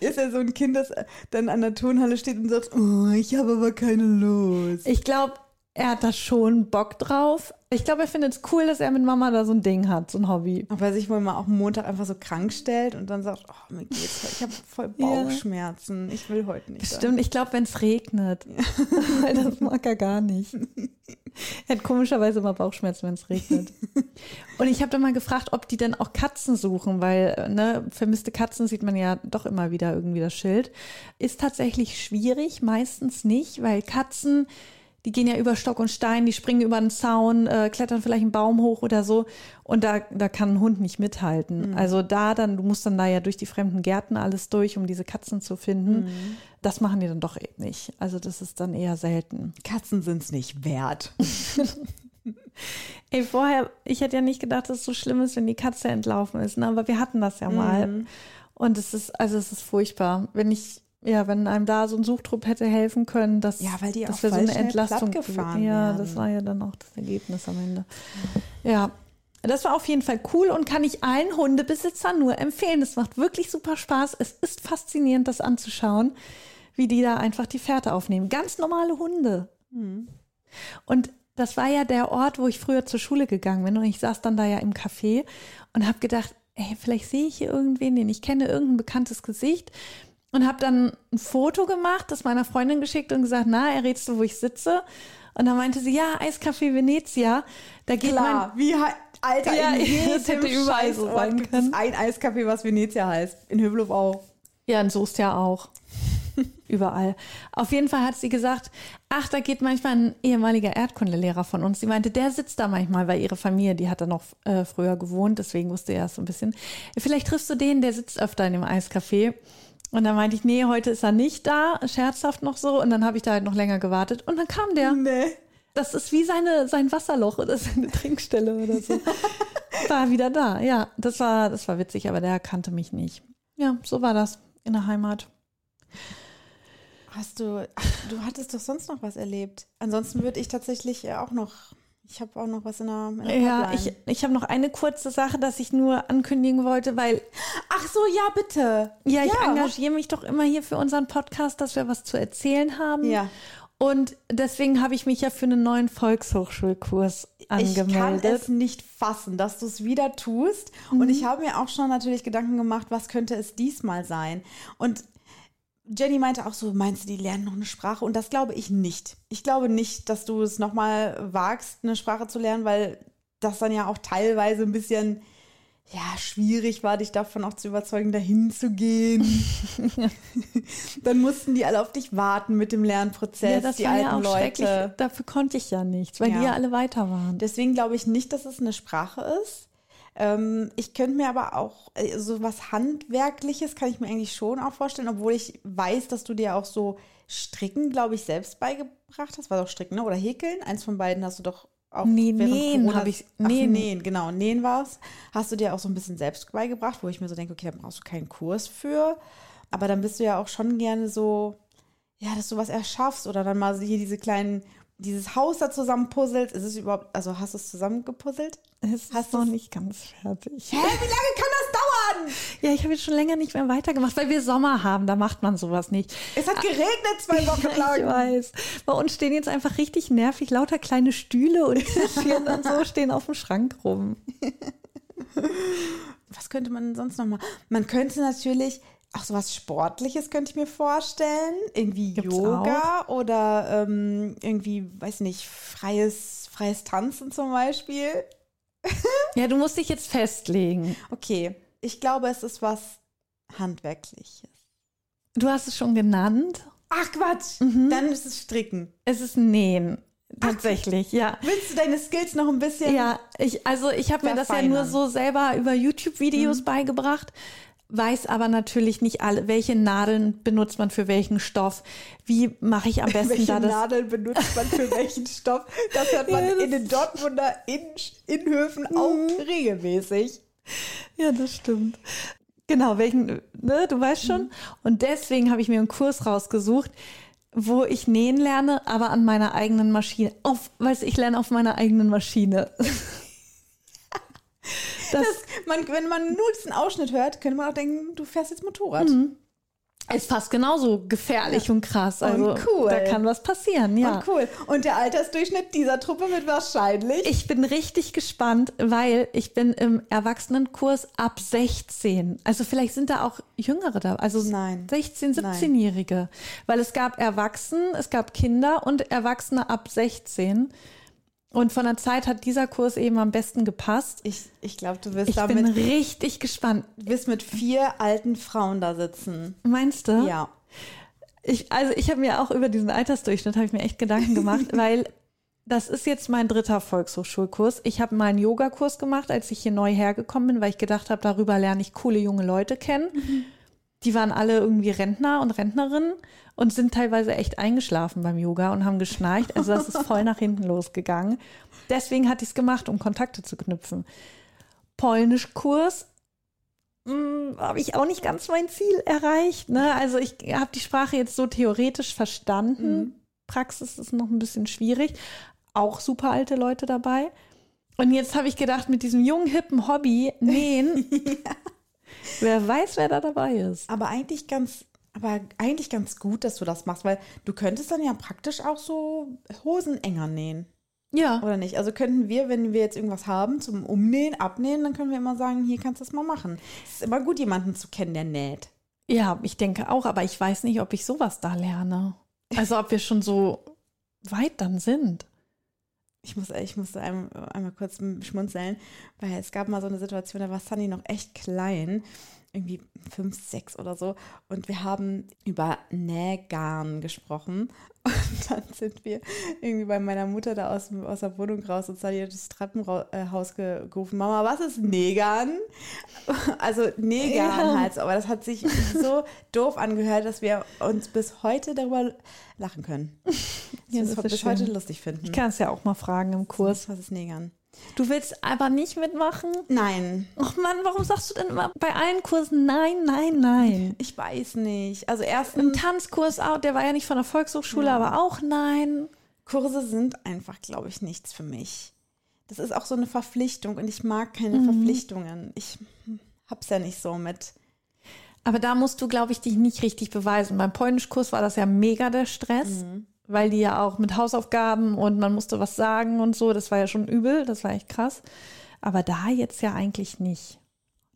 Ist er so ein Kind, das dann an der Turnhalle steht und sagt, oh, ich habe aber keine Lust. Ich glaube, er hat da schon Bock drauf. Ich glaube, er findet es cool, dass er mit Mama da so ein Ding hat, so ein Hobby. Ob er sich wohl mal auch Montag einfach so krank stellt und dann sagt, oh, mir geht's, ich habe voll. Bauchschmerzen, ich will heute nicht. Stimmt, ich glaube, wenn es regnet. Weil <laughs> das mag er gar nicht. Er hat komischerweise immer Bauchschmerzen, wenn es regnet. Und ich habe dann mal gefragt, ob die denn auch Katzen suchen, weil ne, vermisste Katzen sieht man ja doch immer wieder irgendwie das Schild. Ist tatsächlich schwierig, meistens nicht, weil Katzen, die gehen ja über Stock und Stein, die springen über einen Zaun, äh, klettern vielleicht einen Baum hoch oder so. Und da, da kann ein Hund nicht mithalten. Also da dann, du musst dann da ja durch die fremden Gärten alles durch, um diese Katzen zu finden. Das machen die dann doch eben nicht. Also das ist dann eher selten. Katzen sind's nicht wert. <laughs> <laughs> Ey, vorher, ich hätte ja nicht gedacht, dass es so schlimm ist, wenn die Katze entlaufen ist, ne? aber wir hatten das ja mal. Und es ist, also es ist furchtbar. Wenn ich, ja, wenn einem da so ein Suchtrupp hätte helfen können, dass, Ja, weil die dass wir so eine Entlastung plattgefahren Ja, werden. das war ja dann auch das Ergebnis am Ende. Ja. Das war auf jeden Fall cool und kann ich allen Hundebesitzern nur empfehlen. Es macht wirklich super Spaß. Es ist faszinierend, das anzuschauen, wie die da einfach die Fährte aufnehmen. Ganz normale Hunde. Und das war ja der Ort, wo ich früher zur Schule gegangen bin. Und ich saß dann da ja im Café und habe gedacht, ey, vielleicht sehe ich hier irgendwen, den ich kenne, irgendein bekanntes Gesicht. Und habe dann ein Foto gemacht, das meiner Freundin geschickt und gesagt, na, errätst du, wo ich sitze? Und dann meinte sie, ja, Eiscafé Venezia. Da geht man, Klar, wie, hei- Alter, Ja, in <laughs> das hätte jedem überall so sein gibt können. es ein Eiskaffee, was Venezia heißt. In Hövelhof auch. Ja, in Soest ja auch. <laughs> Überall. Auf jeden Fall hat sie gesagt, ach, da geht manchmal ein ehemaliger Erdkundelehrer von uns. Sie meinte, der sitzt da manchmal, weil ihre Familie, die hat da noch äh, früher gewohnt, deswegen wusste er es so ein bisschen. Vielleicht triffst du den, der sitzt öfter in dem Eiscafé. Und dann meinte ich, nee, heute ist er nicht da, scherzhaft noch so. Und dann habe ich da halt noch länger gewartet. Und dann kam der. Nee. Das ist wie seine, sein Wasserloch oder seine Trinkstelle oder so. <laughs> War wieder da. Ja, das war, das war witzig, aber der kannte mich nicht. Ja, so war das in der Heimat. Hast du, ach, du hattest doch sonst noch was erlebt. Ansonsten würde ich tatsächlich auch noch, ich habe auch noch was in der, in der Ja, Pipeline. ich, ich habe noch eine kurze Sache, dass ich nur ankündigen wollte, weil Ach so, ja, bitte. ja, ich Ja, engagiere mich doch immer hier für unseren Podcast, dass wir was zu erzählen haben. Ja. Und deswegen habe ich mich ja für einen neuen Volkshochschulkurs Ich kann angemeldet. es nicht fassen, dass du es wieder tust. Und ich habe mir auch schon natürlich Gedanken gemacht, was könnte es diesmal sein. Und Jenny meinte auch so, meinst du, die lernen noch eine Sprache? Und das glaube ich nicht. Ich glaube nicht, dass du es nochmal wagst, eine Sprache zu lernen, weil das dann ja auch teilweise ein bisschen ja, schwierig war, dich davon auch zu überzeugen, dahin zu gehen. <laughs> dann mussten die alle auf dich warten mit dem Lernprozess, ja, das die war alten ja auch. Leute. Dafür konnte ich ja nichts, weil Ja. die ja alle weiter waren. Deswegen glaube ich nicht, dass es eine Sprache ist. Ähm, ich könnte mir aber auch äh, so was Handwerkliches kann ich mir eigentlich schon auch vorstellen, obwohl ich weiß, dass du dir auch so Stricken, glaube ich, selbst beigebracht hast. War doch Stricken, ne? Oder Häkeln? Eins von beiden hast du doch auch Nee, Nähen habe ich- Ach, Nähen. Genau. Nähen war es. Hast du dir auch so ein bisschen selbst beigebracht, wo ich mir so denke, okay, da brauchst du keinen Kurs für. Aber dann bist du ja auch schon gerne so, ja, dass du was erschaffst oder dann mal hier diese kleinen, dieses Haus da zusammen puzzelst. Ist es überhaupt, also hast du es zusammengepuzzelt? Es ist Hast noch du's- nicht ganz fertig. Hä, wie lange kann das dauern? Ja, ich habe jetzt schon länger nicht mehr weitergemacht, weil wir Sommer haben, da macht man sowas nicht. Es hat geregnet zwei <laughs> Wochen Ich lang. weiß. Bei uns stehen jetzt einfach richtig nervig lauter kleine Stühle und <laughs> Tischchen und so stehen auf dem Schrank rum. Was könnte man sonst noch mal? Man könnte natürlich auch sowas Sportliches könnte ich mir vorstellen. Irgendwie Gibt's Yoga oder ähm, irgendwie, weiß nicht, freies, freies Tanzen zum Beispiel. <laughs> Ja, du musst dich jetzt festlegen. Okay, ich glaube, es ist was Handwerkliches. Du hast es schon genannt. Ach Quatsch, Mhm. dann ist es Stricken. Es ist Nähen. Tatsächlich, ja. Willst du deine Skills noch ein bisschen? Ja, ich, also ich habe mir das ja nur so selber über YouTube-Videos Mhm. beigebracht, weiß aber natürlich nicht alle, welche Nadeln benutzt man für welchen Stoff. Wie mache ich am <laughs> besten Welche da das? Nadeln benutzt man für welchen Stoff? Das hört man <laughs> Ja, das- in den Dortmunder in Innenhöfen auch regelmäßig. Ja, das stimmt. Genau, welchen, ne, du weißt schon. Und deswegen habe ich mir einen Kurs rausgesucht, wo ich nähen lerne, aber an meiner eigenen Maschine. Auf, weißt du, ich lerne auf meiner eigenen Maschine. <laughs> Das, Man, wenn man nur diesen Ausschnitt hört, könnte man auch denken, du fährst jetzt Motorrad. ist fast genauso gefährlich und krass. Also Und cool. da kann was passieren, ja. Und cool. Und der Altersdurchschnitt dieser Truppe wird wahrscheinlich. Ich bin richtig gespannt, weil ich bin im Erwachsenenkurs ab 16. Also vielleicht sind da auch Jüngere da, also Nein. 16, Nein. 17-Jährige. Weil es gab Erwachsene, es gab Kinder und Erwachsene ab 16. Und von der Zeit hat dieser Kurs eben am besten gepasst. ich ich glaube, du wirst Ich bin damit richtig gespannt. wirst mit vier alten Frauen da sitzen. Meinst du? Ja. Ich, also ich habe mir auch über diesen Altersdurchschnitt habe ich mir echt Gedanken gemacht, <laughs> weil das ist jetzt mein dritter Volkshochschulkurs. Ich habe meinen Yogakurs gemacht, als ich hier neu hergekommen bin, weil ich gedacht habe, darüber lerne ich coole junge Leute kennen. Die waren alle irgendwie Rentner und Rentnerinnen und sind teilweise echt eingeschlafen beim Yoga und haben geschnarcht. Also das ist voll nach hinten losgegangen. Deswegen hatte ich es gemacht, um Kontakte zu knüpfen. Polnischkurs hm, habe ich auch nicht ganz mein Ziel erreicht. Ne? Also ich habe die Sprache jetzt so theoretisch verstanden. Praxis ist noch ein bisschen schwierig. Auch super alte Leute dabei. Und jetzt habe ich gedacht, mit diesem jungen, hippen Hobby nähen, <laughs> wer weiß, wer da dabei ist. Aber eigentlich ganz, aber eigentlich ganz gut, dass du das machst, weil du könntest dann ja praktisch auch so Hosen enger nähen. Ja, Oder nicht? Also könnten wir, wenn wir jetzt irgendwas haben zum Umnähen, Abnähen, dann können wir immer sagen, hier kannst du das mal machen. Es ist immer gut, jemanden zu kennen, der näht. ja, ich denke auch, aber ich weiß nicht, ob ich sowas da lerne. Also ob wir schon so weit dann sind. Ich muss, ich musste einmal, einmal kurz schmunzeln, weil es gab mal so eine Situation, da war Sunny noch echt klein, irgendwie fünf, sechs oder so. Und wir haben über Nähgarn gesprochen. <laughs> Und dann sind wir irgendwie bei meiner Mutter da aus, aus der Wohnung raus und hat das Treppenhaus ge- gerufen, Mama, was ist Nähgarn? <laughs> Also Nähgarn Ja. halt, aber das hat sich so <laughs> doof angehört, dass wir uns bis heute darüber lachen können. Ja, das das bis ist heute schön. lustig finden. Ich kann es ja auch mal fragen im Kurs. Was ist Nähgarn? Du willst aber nicht mitmachen? Nein, Ach Mann, warum sagst du denn immer bei allen Kursen nein, nein, nein? ich weiß nicht. Also Im erstens, Tanzkurs auch, der war ja nicht von der Volkshochschule, aber auch nein. Kurse sind einfach, glaube ich, nichts für mich. Das ist auch so eine Verpflichtung und ich mag keine Verpflichtungen. Ich hab's ja nicht so mit. Aber da musst du, glaube ich, dich nicht richtig beweisen. Beim Polnischkurs war das ja mega der Stress, weil die ja auch mit Hausaufgaben und man musste was sagen und so, das war ja schon übel, das war echt krass. Aber da jetzt ja eigentlich nicht.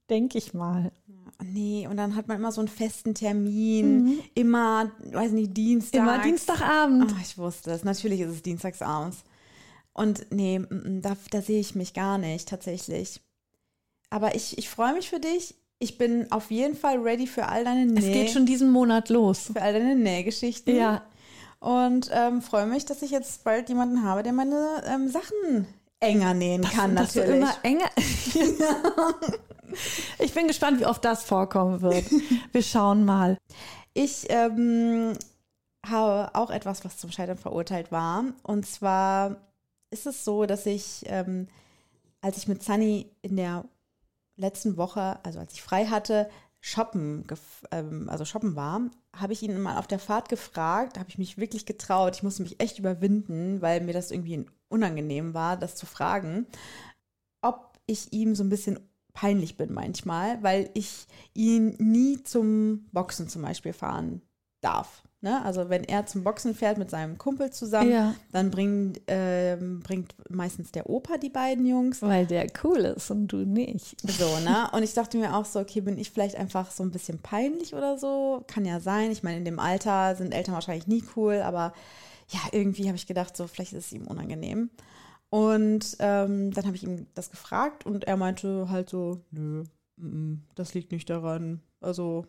Denke ich mal. Nee, und dann hat man immer so einen festen Termin. Immer, weiß nicht, Dienstag. Immer Dienstagabend. Ach, ich wusste es. Natürlich ist es dienstagsabends. Und nee, da, da sehe ich mich gar nicht, tatsächlich. Aber ich, ich freue mich für dich. Ich bin auf jeden Fall ready für all deine Näh Es geht schon diesen Monat los. für all deine Nähgeschichten. Ja, Und ähm, freue mich, dass ich jetzt bald jemanden habe, der meine ähm, Sachen enger nähen kann, dass du natürlich. immer enger. <laughs> ich bin gespannt, wie oft das vorkommen wird. Wir schauen mal. Ich ähm, habe auch etwas, was zum Scheitern verurteilt war. Und zwar ist es so, dass ich, ähm, als ich mit Sunny in der letzten Woche, also als ich frei hatte, shoppen, ähm, also shoppen war, habe ich ihn mal auf der Fahrt gefragt, habe ich mich wirklich getraut. Ich musste mich echt überwinden, weil mir das irgendwie unangenehm war, das zu fragen, ob ich ihm so ein bisschen peinlich bin manchmal, weil ich ihn nie zum Boxen zum Beispiel fahren darf. Ne? Also wenn er zum Boxen fährt mit seinem Kumpel zusammen, Ja. dann bringt, ähm, bringt meistens der Opa die beiden Jungs. Weil der cool ist und du nicht. So, ne? <laughs> Und ich dachte mir auch so, okay, bin ich vielleicht einfach so ein bisschen peinlich oder so? Kann ja sein. Ich meine, in dem Alter sind Eltern wahrscheinlich nie cool, aber ja, irgendwie habe ich gedacht, so, vielleicht ist es ihm unangenehm. Und ähm, dann habe ich ihm das gefragt und er meinte halt so, nö, das liegt nicht daran. Also,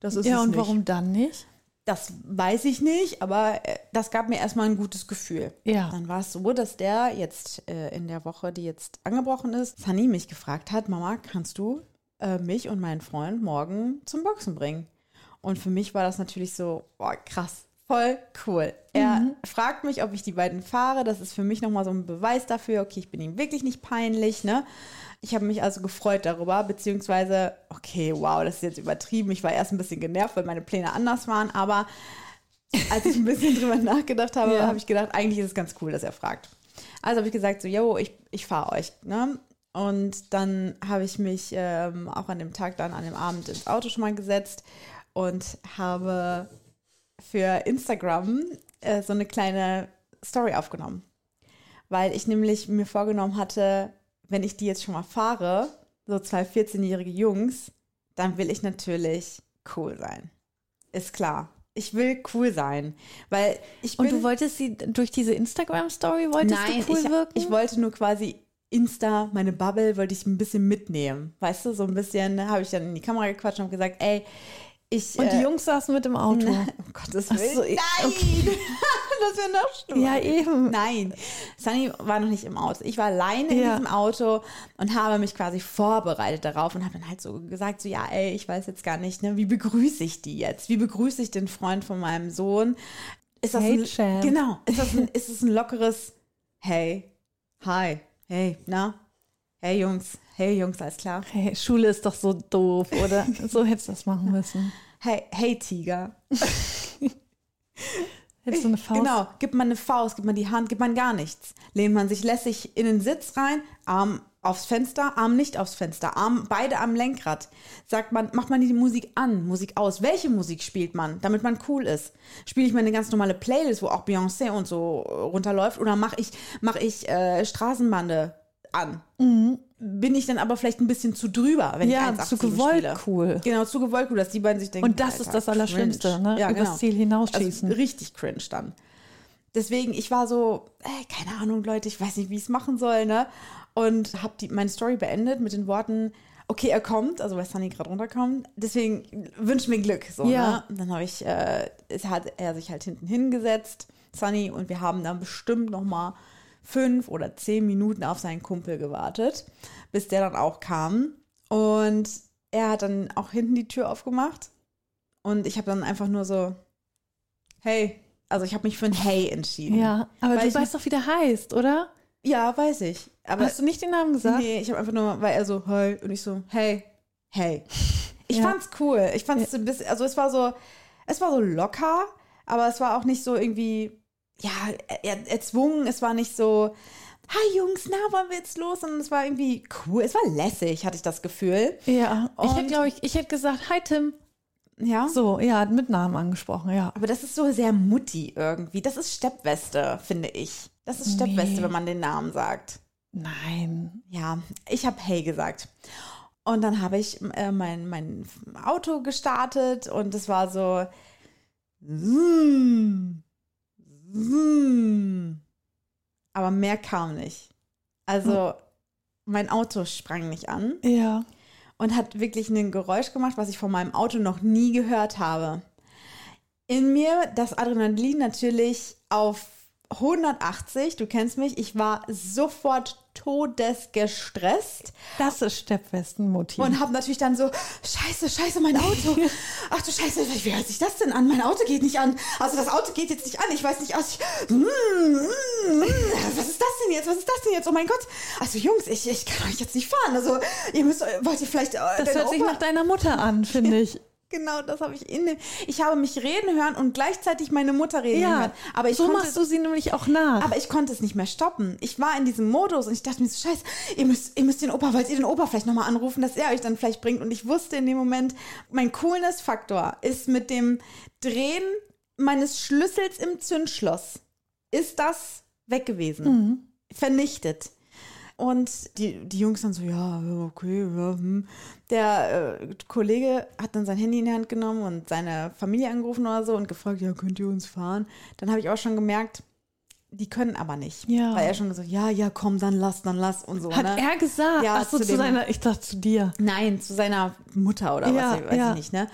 das ist ja, es und nicht. warum dann nicht? Das weiß ich nicht, aber äh, das gab mir erstmal ein gutes Gefühl. Ja. Dann war es so, dass der jetzt äh, in der Woche, die jetzt angebrochen ist, Sunny mich gefragt hat, Mama, kannst du äh, mich und meinen Freund morgen zum Boxen bringen? Und für mich war das natürlich so, boah, krass, voll cool. Er fragt mich, ob ich die beiden fahre. Das ist für mich nochmal so ein Beweis dafür, okay, ich bin ihm wirklich nicht peinlich, ne? Ich habe mich also gefreut darüber, beziehungsweise, okay, wow, das ist jetzt übertrieben. Ich war erst ein bisschen genervt, weil meine Pläne anders waren, aber als ich ein bisschen <laughs> drüber nachgedacht habe, Ja. habe ich gedacht, eigentlich ist es ganz cool, dass er fragt. Also habe ich gesagt, so, yo, ich, ich fahre euch. Ne? Und dann habe ich mich ähm, auch an dem Tag, dann an dem Abend ins Auto schon mal gesetzt und habe für Instagram äh, so eine kleine Story aufgenommen. Weil ich nämlich mir vorgenommen hatte, wenn ich die jetzt schon mal fahre, so zwei 14-jährige Jungs, dann will ich natürlich cool sein. Ist klar. Ich will cool sein, weil ich Und du wolltest sie durch diese Instagram-Story, wolltest Nein, du cool ich, wirken? ich wollte nur quasi Insta, meine Bubble, wollte ich ein bisschen mitnehmen. Weißt du, so ein bisschen ne, habe ich dann in die Kamera gequatscht und gesagt, ey, ich. und die äh, Jungs saßen mit im Auto. um Gottes Ach Willen. so, Nein! <laughs> das wäre noch schlimmer. Ja, eben. Nein, Sunny war noch nicht im Auto. Ich war alleine in Ja. diesem Auto und habe mich quasi vorbereitet darauf und habe dann halt so gesagt, so ja, ey, ich weiß jetzt gar nicht, ne, wie begrüße ich die jetzt? Wie begrüße ich den Freund von meinem Sohn? Ist das Hey, ein, Champ. genau, ist das ein, ist es ein lockeres Hey, hi, hey, na, hey Jungs, hey Jungs, alles klar? Hey, Schule ist doch so doof, oder? <laughs> so hättest du das machen müssen. Hey, hey Tiger. Hättest du eine Faust? Genau, gibt man eine Faust, gibt man die Hand, gibt man gar nichts. Lehnt man sich lässig in den Sitz rein, Arm aufs Fenster, Arm nicht aufs Fenster, Arm beide am Lenkrad. Sagt man, macht man die Musik an, Musik aus. Welche Musik spielt man, damit man cool ist? Spiele ich mir eine ganz normale Playlist, wo auch Beyoncé und so runterläuft, oder mache ich, mach ich äh, Straßenbande an? Bin ich dann aber vielleicht ein bisschen zu drüber, wenn Ja, ich 1,80 zu gewollt spiele? cool. Genau, zu gewollt cool, dass die beiden sich denken. Und das ist das Allerschlimmste, ne? Ja, Übers genau. Ziel hinausschießen. Also richtig cringe dann. Deswegen, ich war so, ey, keine Ahnung, Leute, ich weiß nicht, wie ich es machen soll, ne? Und habe meine Story beendet mit den Worten, okay, er kommt, also weil Sunny gerade runterkommt, deswegen wünsch mir Glück, so, Ja. ne? Und dann habe ich, äh, es hat er sich halt hinten hingesetzt, Sunny, und wir haben dann bestimmt noch mal fünf oder zehn Minuten auf seinen Kumpel gewartet, bis der dann auch kam. Und er hat dann auch hinten die Tür aufgemacht. Und ich habe dann einfach nur so, hey, also ich habe mich für ein Hey entschieden. ja, aber du weißt doch, wie der heißt, oder? Ja, weiß ich. Aber Hast du nicht den Namen gesagt? nee, ich habe einfach nur, weil er so, hey, und ich so, hey, hey. Ich Ja. fand's cool. Ich fand's ein bisschen, also es war so, es war so locker, aber es war auch nicht so irgendwie, ja, er, erzwungen. Es war nicht so, hi Jungs, na, wollen wir jetzt los? Sondern es war irgendwie cool. Es war lässig, hatte ich das Gefühl. Ja, ich Und- hätte, glaube ich, ich hätte gesagt, hi Tim. Ja. So, ja, mit Namen angesprochen, ja. Aber das ist so sehr mutti irgendwie. Das ist Steppweste, finde ich. Das ist Steppweste, Nee. wenn man den Namen sagt. Nein. Ja, ich habe Hey gesagt. Und dann habe ich äh, mein, mein Auto gestartet und es war so. zoom, zoom. Aber mehr kam nicht. Also mein Auto sprang nicht an Ja. und hat wirklich ein Geräusch gemacht, was ich von meinem Auto noch nie gehört habe. In mir das Adrenalin natürlich auf 180, du kennst mich, ich war sofort todesgestresst Das ist Steppwesten-Mutti. und habe natürlich dann so, scheiße, scheiße, mein Auto. Ach du Scheiße, wie hört sich das denn an? Mein Auto geht nicht an. Also das Auto geht jetzt nicht an. Ich weiß nicht aus. Ich, mm, mm, was ist das denn jetzt? Was ist das denn jetzt? Oh mein Gott. Also Jungs, ich, ich kann euch jetzt nicht fahren. Also ihr müsst, wollt ihr vielleicht... äh, das hört sich Opa- nach deiner Mutter an, finde <laughs> ich. Genau, das habe ich in dem, Ich habe mich reden hören und gleichzeitig meine Mutter reden Ja, hören. Aber ich so konnte, machst du sie nämlich auch nach. aber ich konnte es nicht mehr stoppen. Ich war in diesem Modus und ich dachte mir so, scheiße, ihr müsst, ihr müsst den Opa, wollt ihr den Opa vielleicht nochmal anrufen, dass er euch dann vielleicht bringt. Und ich wusste in dem Moment, mein Coolness-Faktor ist mit dem Drehen meines Schlüssels im Zündschloss ist das weg gewesen. Mhm. Vernichtet. Und die, die Jungs dann so, ja, okay, ja, hm. Der äh, Kollege hat dann sein Handy in die Hand genommen und seine Familie angerufen oder so und gefragt, ja, könnt ihr uns fahren? Dann habe ich auch schon gemerkt, die können aber nicht. Ja. Weil er schon gesagt, ja, ja, komm, dann lass, dann lass und so. Hat ne? er gesagt? Ja, Ach so, zu zu dem- seiner, ich dachte zu dir. Nein, zu seiner Mutter oder Ja, was, ich- weiß ja. ich nicht, ne?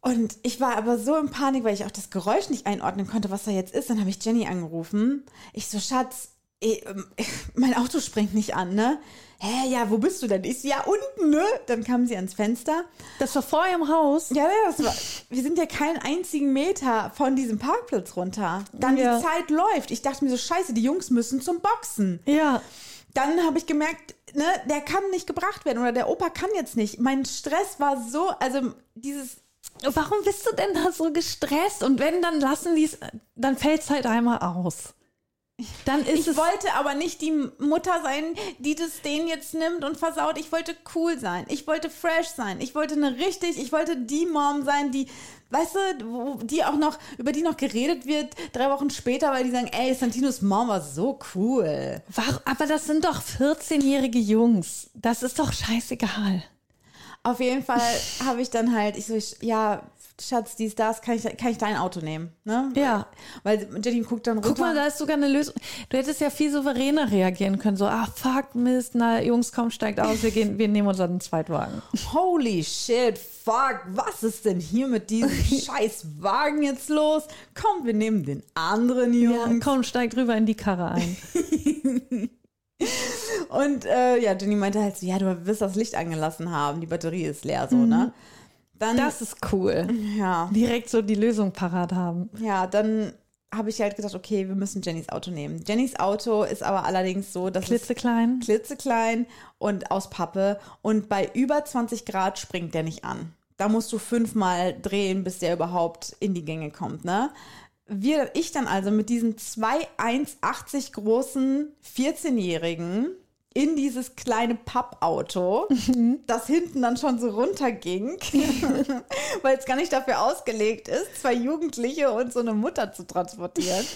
Und ich war aber so in Panik, weil ich auch das Geräusch nicht einordnen konnte, was da jetzt ist. Dann habe ich Jenny angerufen. Ich so, Schatz, ähm, <laughs> mein Auto springt nicht an, ne? Hä, ja, wo bist du denn? Ich ja, unten, ne? Dann kam sie ans Fenster. Das war vorher im Haus. Ja, ja, das war, wir sind ja keinen einzigen Meter von diesem Parkplatz runter. Dann Ja. die Zeit läuft. Ich dachte mir so, scheiße, die Jungs müssen zum Boxen Ja. dann habe ich gemerkt, ne, der kann nicht gebracht werden oder der Opa kann jetzt nicht. Mein Stress war so, also dieses, Warum bist du denn da so gestresst? Und wenn, dann lassen die es, dann fällt es halt einmal aus. Dann ist ich wollte aber nicht die Mutter sein, die das den jetzt nimmt und versaut. Ich wollte cool sein. Ich wollte fresh sein. Ich wollte eine richtig, ich wollte die Mom sein, die, weißt du, die auch noch, über die noch geredet wird, drei Wochen später, weil die sagen, ey, Santinos Mom war so cool. Warum, aber das sind doch 14-jährige Jungs. Das ist doch scheißegal. Auf jeden Fall <laughs> habe ich dann halt, ich so, ich, ja, Schatz, dies, das, kann ich, kann ich dein Auto nehmen? Ne? Ja. Weil Jenny guckt dann runter. Guck mal, da ist sogar eine Lösung. Du hättest ja viel souveräner reagieren können. So, ah, fuck, Mist, na, Jungs, komm, steigt aus, wir gehen, wir nehmen unseren Zweitwagen. Holy shit, fuck, was ist denn hier mit diesem <laughs> scheiß Wagen jetzt los? Komm, wir nehmen den anderen Ja, Jungs. komm, steig rüber in die Karre ein. <laughs> Und äh, ja, Jenny meinte halt so, ja, du wirst das Licht angelassen haben, die Batterie ist leer, so, ne? Dann, Das ist cool. ja, Direkt so die Lösung parat haben. ja, dann habe ich halt gedacht, okay, wir müssen Jennys Auto nehmen. Jennys Auto ist aber allerdings so, dass es Klitzeklein. klitzeklein und aus Pappe und bei über 20 Grad springt der nicht an. Da musst du fünfmal drehen, bis der überhaupt in die Gänge kommt, ne? Wir, ich dann also mit diesem 2,180 großen 14-Jährigen in dieses kleine Pappauto, das hinten dann schon so runterging, <laughs> weil es gar nicht dafür ausgelegt ist, zwei Jugendliche und so eine Mutter zu transportieren.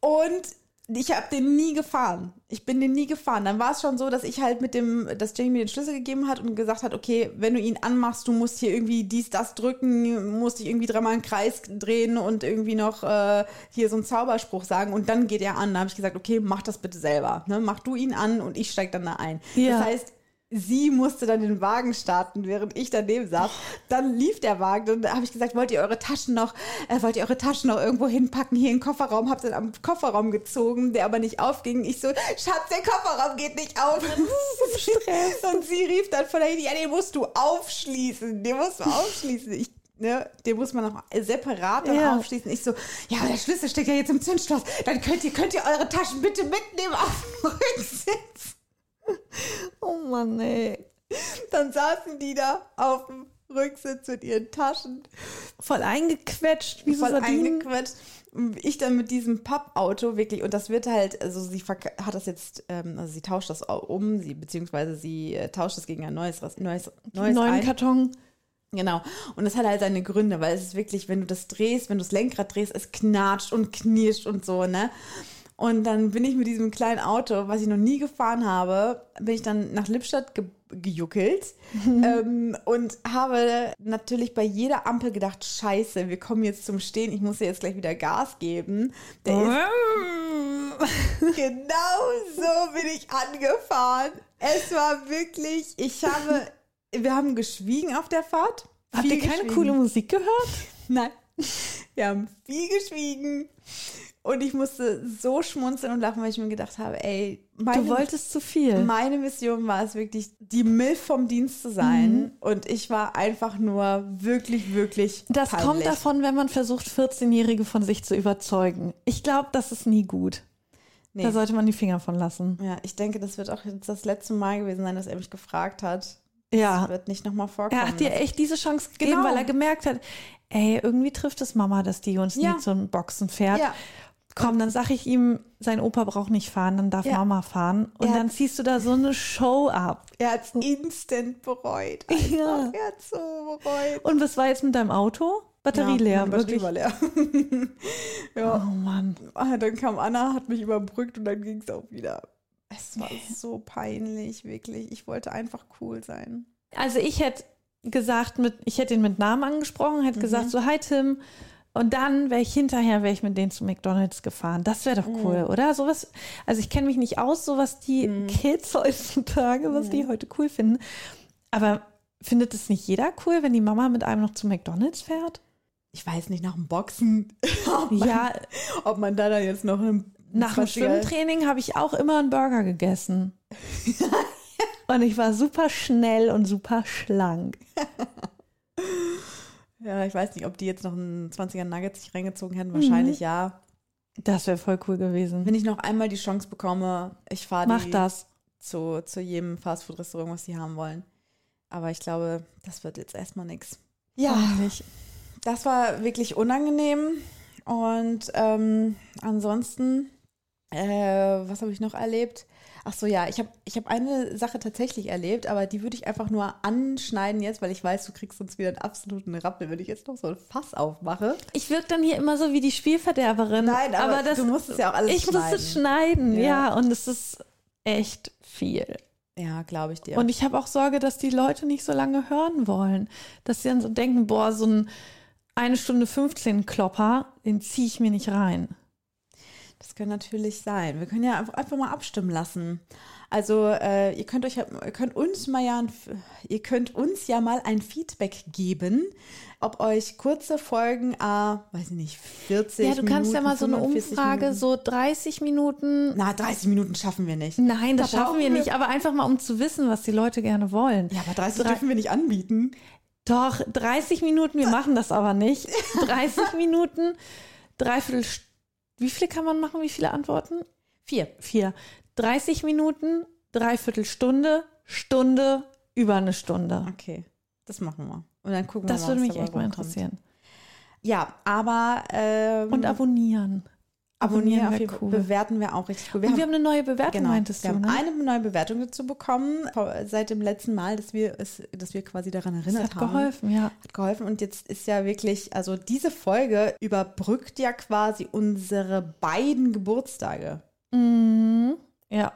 Und ich habe den nie gefahren. Ich bin den nie gefahren. Dann war es schon so, dass ich halt mit dem, dass Jamie mir den Schlüssel gegeben hat und gesagt hat, okay, wenn du ihn anmachst, du musst hier irgendwie dies, das drücken, musst dich irgendwie dreimal im Kreis drehen und irgendwie noch äh, hier so einen Zauberspruch sagen und dann geht er an. Da habe ich gesagt, okay, mach das bitte selber. Ne? Mach du ihn an und ich steig dann da ein. Ja. Das heißt, Sie musste dann den Wagen starten, während ich daneben saß. Dann lief der Wagen. Dann habe ich gesagt, wollt ihr eure Taschen noch, äh, wollt ihr eure Taschen noch irgendwo hinpacken, hier in den Kofferraum? Hab dann am Kofferraum gezogen, der aber nicht aufging. Ich so, Schatz, der Kofferraum geht nicht auf. <laughs> Und sie rief dann von dahin, ja, den musst du aufschließen. Den musst du aufschließen. Ich Ne, den muss man noch separat dann Ja. aufschließen. Ich so, ja, aber der Schlüssel steckt ja jetzt im Zündschloss. Dann könnt ihr, könnt ihr eure Taschen bitte mitnehmen auf dem Rücksitz. <laughs> Oh Mann, ey. Dann saßen die da auf dem Rücksitz mit ihren Taschen Voll eingequetscht, wie so voll Sardinen. eingequetscht. Und Ich dann mit diesem Pappauto wirklich, und das wird halt, also sie hat das jetzt, ähm, also sie tauscht das um, sie, beziehungsweise sie äh, tauscht es gegen ein neues, Ras- neues, neues Neuen ein. Karton. Genau. Und das hat halt seine Gründe, weil es ist wirklich, wenn du das drehst, wenn du das Lenkrad drehst, es knatscht und knirscht und so, ne? Und dann bin ich mit diesem kleinen Auto, was ich noch nie gefahren habe, bin ich dann nach Lippstadt ge gejuckelt <laughs> ähm, und habe natürlich bei jeder Ampel gedacht, scheiße, wir kommen jetzt zum Stehen, ich muss jetzt gleich wieder Gas geben. Der ist <laughs> genau so bin ich angefahren. Es war wirklich, ich habe, wir haben geschwiegen auf der Fahrt. Habt ihr keine coole Musik gehört? <laughs> Nein. Wir haben viel geschwiegen. Und ich musste so schmunzeln und lachen, weil ich mir gedacht habe, ey, meine, Du wolltest zu viel. meine Mission war es wirklich, die Milf vom Dienst zu sein. Und ich war einfach nur wirklich, wirklich Das peinlich. kommt davon, wenn man versucht, 14-Jährige von sich zu überzeugen. Ich glaube, das ist nie gut. Nee. Da sollte man die Finger von lassen. Ja, ich denke, das wird auch jetzt das letzte Mal gewesen sein, dass er mich gefragt hat. Das Ja. wird nicht nochmal vorkommen. Er hat dir echt diese Chance gegeben, Genau. weil er gemerkt hat, ey, irgendwie trifft es Mama, dass die uns Ja. nie zum Boxen fährt. Ja. Komm, dann sag ich ihm, sein Opa braucht nicht fahren, dann darf Ja. Mama fahren. Und Er dann ziehst du da so eine Show ab. Er hat es instant bereut. Ja. Er hat so bereut. Und was war jetzt mit deinem Auto? Batterie ja, leer, Batterie wirklich. war leer. <laughs> Oh ja. Mann. Ah, Dann kam Anna, hat mich überbrückt und dann ging es auch wieder. Es war so peinlich, wirklich. Ich wollte einfach cool sein. Also ich hätte gesagt, mit, ich hätte ihn mit Namen angesprochen, hätte gesagt, so, hi Tim. Und dann wäre ich hinterher, wäre ich mit denen zu McDonalds gefahren. Das wäre doch cool, oder? Sowas, also ich kenne mich nicht aus, so was die Kids heutzutage, was die heute cool finden. Aber findet es nicht jeder cool, wenn die Mama mit einem noch zu McDonalds fährt? Ich weiß nicht, nach dem Boxen, <laughs> ob man, Ja, ob man da dann jetzt noch einen nach dem 20er Schwimmtraining habe ich auch immer einen Burger gegessen. <laughs> und ich war super schnell und super schlank. <laughs> Ja, ich weiß nicht, ob die jetzt noch einen 20er Nuggets sich reingezogen hätten. Wahrscheinlich ja. Das wäre voll cool gewesen. Wenn ich noch einmal die Chance bekomme, ich fahre Mach das. zu, zu jedem Fastfood-Restaurant, was sie haben wollen. Aber ich glaube, das wird jetzt erstmal nichts. Ja, Nicht. das war wirklich unangenehm. Und ähm, ansonsten, äh, was habe ich noch erlebt? Ach so, ja, ich habe ich hab eine Sache tatsächlich erlebt, aber die würde ich einfach nur anschneiden jetzt, weil ich weiß, du kriegst sonst wieder einen absoluten Rappel, wenn ich jetzt noch so ein Fass aufmache. Ich wirke dann hier immer so wie die Spielverderberin. Nein, aber das, du musst es ja auch alles Ich muss es schneiden. schneiden, ja. Ja. und es ist echt viel. Ja, glaube ich dir. Und ich habe auch Sorge, dass die Leute nicht so lange hören wollen. Dass sie dann so denken, boah, so ein eine Stunde 15 Klopper, den ziehe ich mir nicht rein. Das kann natürlich sein. Wir können ja einfach, einfach mal abstimmen lassen. Also äh, ihr könnt euch, ihr könnt uns mal ja, ein, ihr könnt uns ja mal ein Feedback geben, ob euch kurze Folgen, äh, weiß ich nicht, 40 Ja, du kannst ja Minuten, mal so eine 45 Umfrage, Minuten. so 30 Minuten. Na, 30 Minuten schaffen wir nicht. Nein, das Da schaffen wir nicht, aber einfach mal, um zu wissen, was die Leute gerne wollen. Ja, aber 30 Drei- dürfen wir nicht anbieten. Doch, 30 Minuten, wir machen das aber nicht. <laughs> 30 Minuten, dreiviertel. St- Wie viele kann man machen? Wie viele Antworten? Vier. Vier. 30 Minuten, dreiviertel Stunde, Stunde, über eine Stunde. Okay, das machen wir. Und dann gucken Das wir mal, würde was mich echt mal interessieren. Ja, aber ähm, Und abonnieren. Abonnieren jeden Fall. cool. Bewerten wir auch richtig gut. Und wir haben eine neue Bewertung, Genau. meintest wir du, haben ne? eine neue Bewertung dazu bekommen, seit dem letzten Mal, dass wir, es, dass wir quasi daran Das erinnert hat haben. geholfen, ja. Hat geholfen. Und jetzt ist ja wirklich, also diese Folge überbrückt ja quasi unsere beiden Geburtstage. Mhm. Ja,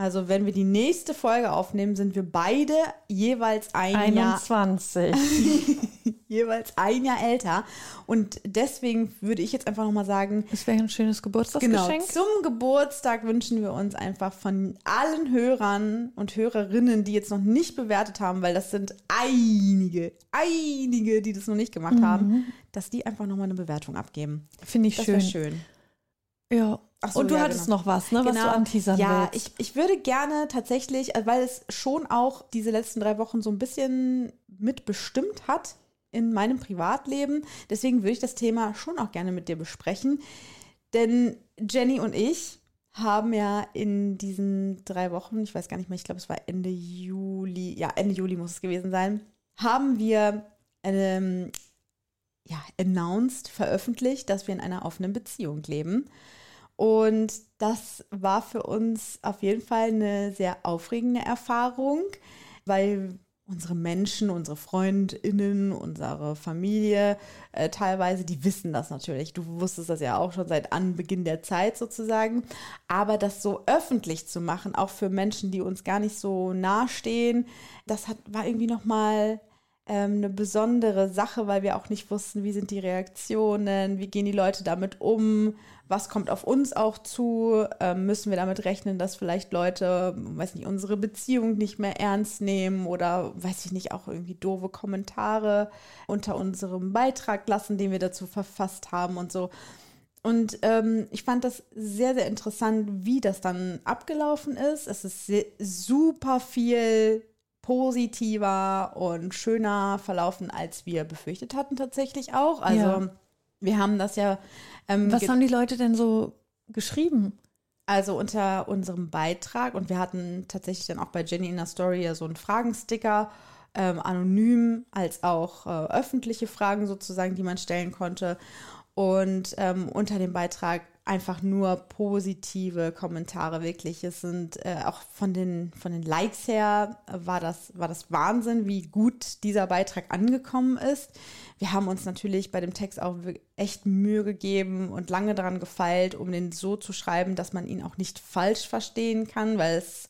Also wenn wir die nächste Folge aufnehmen, sind wir beide jeweils ein Jahr 21. <laughs> jeweils ein Jahr älter. Und deswegen würde ich jetzt einfach nochmal sagen, Das wäre ein schönes genau, Geburtstagsgeschenk. zum Geburtstag wünschen wir uns einfach von allen Hörern und Hörerinnen, die jetzt noch nicht bewertet haben, weil das sind einige, einige, die das noch nicht gemacht haben, dass die einfach nochmal eine Bewertung abgeben. Finde ich Das schön. schön. Ja. So, Und du ja, hattest genau. noch was, ne, was du anteasern ja, willst. ich, ich würde gerne tatsächlich, also weil es schon auch diese letzten drei Wochen so ein bisschen mitbestimmt hat in meinem Privatleben. Deswegen würde ich das Thema schon auch gerne mit dir besprechen. Denn Jenny und ich haben ja in diesen drei Wochen, ich weiß gar nicht mehr, ich glaube, es war Ende Juli, ja, Ende Juli muss es gewesen sein, haben wir ähm, ja, announced, veröffentlicht, dass wir in einer offenen Beziehung leben. Und das war für uns auf jeden Fall eine sehr aufregende Erfahrung, weil unsere Menschen, unsere FreundInnen, unsere Familie äh, teilweise, die wissen das natürlich. Du wusstest das ja auch schon seit Anbeginn der Zeit sozusagen. Aber das so öffentlich zu machen, auch für Menschen, die uns gar nicht so nahestehen, das hat, war irgendwie nochmal ähm, eine besondere Sache, weil wir auch nicht wussten, wie sind die Reaktionen, wie gehen die Leute damit um, was kommt auf uns auch zu, ähm, müssen wir damit rechnen, dass vielleicht Leute, weiß nicht, unsere Beziehung nicht mehr ernst nehmen oder, weiß ich nicht, auch irgendwie doofe Kommentare unter unserem Beitrag lassen, den wir dazu verfasst haben und so. Und ähm, ich fand das sehr, sehr interessant, wie das dann abgelaufen ist. Es ist super viel positiver und schöner verlaufen, als wir befürchtet hatten tatsächlich auch. Also Ja. wir haben das ja ähm, Was haben die Leute denn so geschrieben? also unter unserem Beitrag und wir hatten tatsächlich dann auch bei Jenny in der Story ja so einen Fragensticker, ähm, anonym als auch äh, öffentliche Fragen sozusagen, die man stellen konnte. Und ähm, unter dem Beitrag einfach nur positive Kommentare, wirklich. Es sind äh, auch von den, von den Likes her war das, war das Wahnsinn, wie gut dieser Beitrag angekommen ist. Wir haben uns natürlich bei dem Text auch echt Mühe gegeben und lange daran gefeilt, um den so zu schreiben, dass man ihn auch nicht falsch verstehen kann, weil es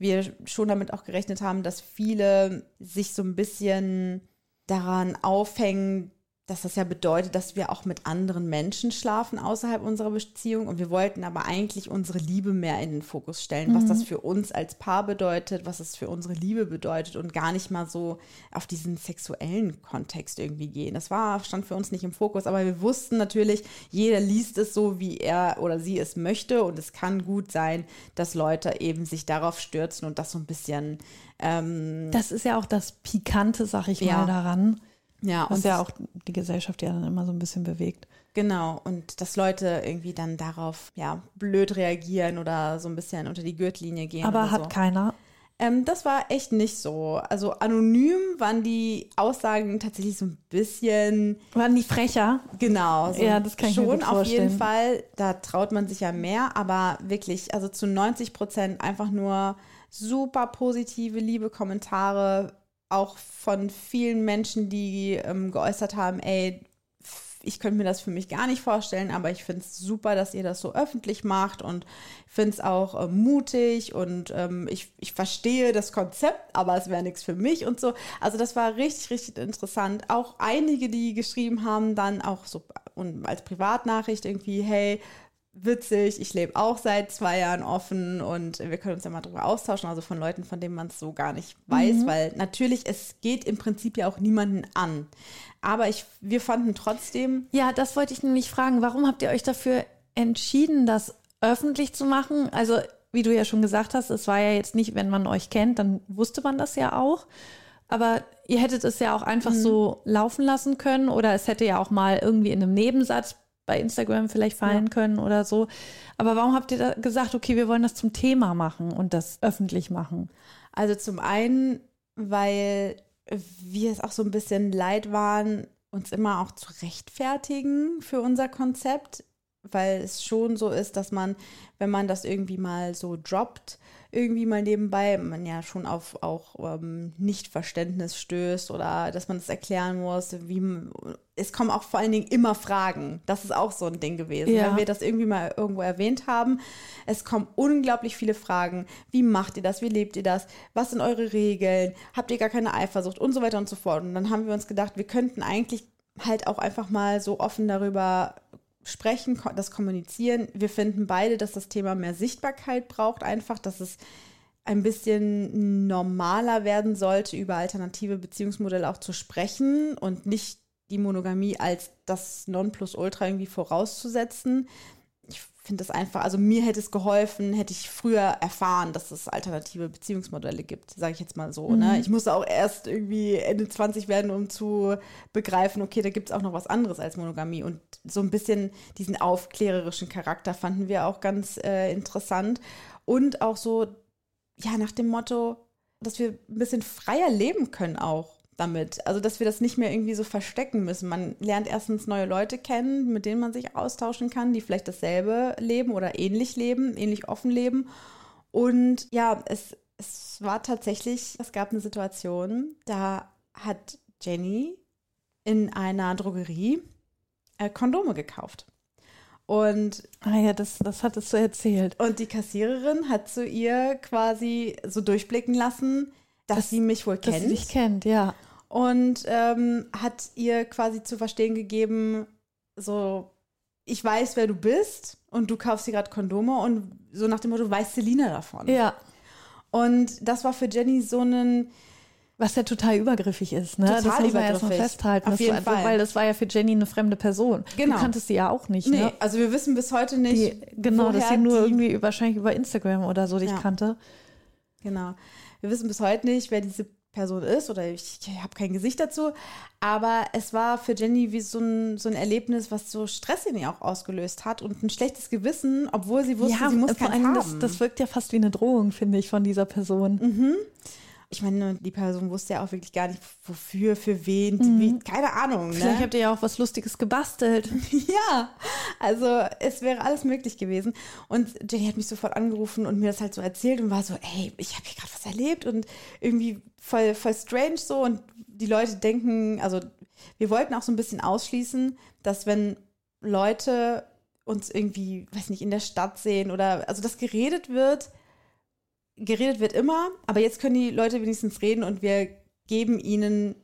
wir schon damit auch gerechnet haben, dass viele sich so ein bisschen daran aufhängen, dass das ja bedeutet, dass wir auch mit anderen Menschen schlafen außerhalb unserer Beziehung. Und wir wollten aber eigentlich unsere Liebe mehr in den Fokus stellen, mhm. was das für uns als Paar bedeutet, was es für unsere Liebe bedeutet und gar nicht mal so auf diesen sexuellen Kontext irgendwie gehen. Das war, stand für uns nicht im Fokus, aber wir wussten natürlich, jeder liest es so, wie er oder sie es möchte. Und es kann gut sein, dass Leute eben sich darauf stürzen und das so ein bisschen. Ähm, das ist ja auch das Pikante, sag ich ja. mal, daran ja, Was und ja auch die Gesellschaft ja dann immer so ein bisschen bewegt. Genau, und dass Leute irgendwie dann darauf ja blöd reagieren oder so ein bisschen unter die Gürtellinie gehen. Aber hat so. keiner. Ähm, das war echt nicht so. Also anonym waren die Aussagen tatsächlich so ein bisschen. Waren die frecher? Genau. So ja, das kann ich schon mir gut auf jeden Fall. Da traut man sich ja mehr, aber wirklich, also zu 90 Prozent einfach nur super positive, liebe Kommentare auch von vielen Menschen, die ähm, geäußert haben, ey, ich könnte mir das für mich gar nicht vorstellen, aber ich finde es super, dass ihr das so öffentlich macht und finde es auch äh, mutig und ähm, ich, ich verstehe das Konzept, aber es wäre nichts für mich und so. Also das war richtig, richtig interessant. Auch einige, die geschrieben haben, dann auch so und als Privatnachricht irgendwie, hey, witzig. Ich lebe auch seit zwei Jahren offen und wir können uns ja mal darüber austauschen, also von Leuten, von denen man es so gar nicht weiß, mhm. weil natürlich, es geht im Prinzip ja auch niemanden an. Aber ich, wir fanden trotzdem. Ja, das wollte ich nämlich fragen. Warum habt ihr euch dafür entschieden, das öffentlich zu machen? Also, wie du ja schon gesagt hast, es war ja jetzt nicht, wenn man euch kennt, dann wusste man das ja auch. Aber ihr hättet es ja auch einfach mhm. so laufen lassen können oder es hätte ja auch mal irgendwie in einem Nebensatz bei Instagram vielleicht fallen ja. können oder so. Aber warum habt ihr da gesagt, okay, wir wollen das zum Thema machen und das öffentlich machen? Also zum einen, weil wir es auch so ein bisschen leid waren, uns immer auch zu rechtfertigen für unser Konzept, weil es schon so ist, dass man, wenn man das irgendwie mal so droppt, irgendwie mal nebenbei man ja schon auf auch ähm, Nichtverständnis stößt oder dass man es das erklären muss, wie es kommen auch vor allen Dingen immer Fragen. Das ist auch so ein Ding gewesen, ja. wenn wir das irgendwie mal irgendwo erwähnt haben. Es kommen unglaublich viele Fragen. Wie macht ihr das? Wie lebt ihr das? Was sind eure Regeln? Habt ihr gar keine Eifersucht und so weiter und so fort. Und dann haben wir uns gedacht, wir könnten eigentlich halt auch einfach mal so offen darüber sprechen, das kommunizieren. Wir finden beide, dass das Thema mehr Sichtbarkeit braucht, einfach, dass es ein bisschen normaler werden sollte, über alternative Beziehungsmodelle auch zu sprechen und nicht die Monogamie als das Nonplusultra irgendwie vorauszusetzen finde das einfach, also mir hätte es geholfen, hätte ich früher erfahren, dass es alternative Beziehungsmodelle gibt, sage ich jetzt mal so. Ne? Mhm. Ne? Ich musste auch erst irgendwie Ende 20 werden, um zu begreifen, okay, da gibt es auch noch was anderes als Monogamie. Und so ein bisschen diesen aufklärerischen Charakter fanden wir auch ganz äh, interessant. Und auch so, ja, nach dem Motto, dass wir ein bisschen freier leben können auch damit. Also, dass wir das nicht mehr irgendwie so verstecken müssen. Man lernt erstens neue Leute kennen, mit denen man sich austauschen kann, die vielleicht dasselbe leben oder ähnlich leben, ähnlich offen leben. Und ja, es, es war tatsächlich, es gab eine Situation, da hat Jenny in einer Drogerie äh, Kondome gekauft. Und ah ja, das, das hattest du erzählt. Und die Kassiererin hat zu ihr quasi so durchblicken lassen, dass das, sie mich wohl kennt. Dass sie dich kennt, ja. Und ähm, hat ihr quasi zu verstehen gegeben, so, ich weiß, wer du bist und du kaufst dir gerade Kondome und so nach dem Motto, weiß Selina davon. Ja. Und das war für Jenny so ein, was ja total übergriffig ist, ne? Total das muss man erstmal festhalten. Auf jeden war, Fall. Weil das war ja für Jenny eine fremde Person. Genau. Du kanntest sie ja auch nicht, nee, ne? also wir wissen bis heute nicht. Die, genau, dass sie nur irgendwie wahrscheinlich über Instagram oder so dich ja. kannte. Genau. Wir wissen bis heute nicht, wer diese Person ist oder ich, ich habe kein Gesicht dazu. Aber es war für Jenny wie so ein, so ein Erlebnis, was so Stress in ihr auch ausgelöst hat und ein schlechtes Gewissen, obwohl sie wusste, ja, sie muss keins haben. Das, das wirkt ja fast wie eine Drohung, finde ich, von dieser Person. Mhm. Ich meine, die Person wusste ja auch wirklich gar nicht, wofür, für wen, Mhm. wie, keine Ahnung. Ne? Vielleicht habt ihr ja auch was Lustiges gebastelt. <laughs> Ja, also es wäre alles möglich gewesen. Und Jenny hat mich sofort angerufen und mir das halt so erzählt und war so, ey, ich habe hier gerade was erlebt und irgendwie voll, voll strange so. Und die Leute denken, also wir wollten auch so ein bisschen ausschließen, dass wenn Leute uns irgendwie, weiß nicht, in der Stadt sehen oder also das geredet wird, geredet wird immer, aber jetzt können die Leute wenigstens reden und wir geben ihnen,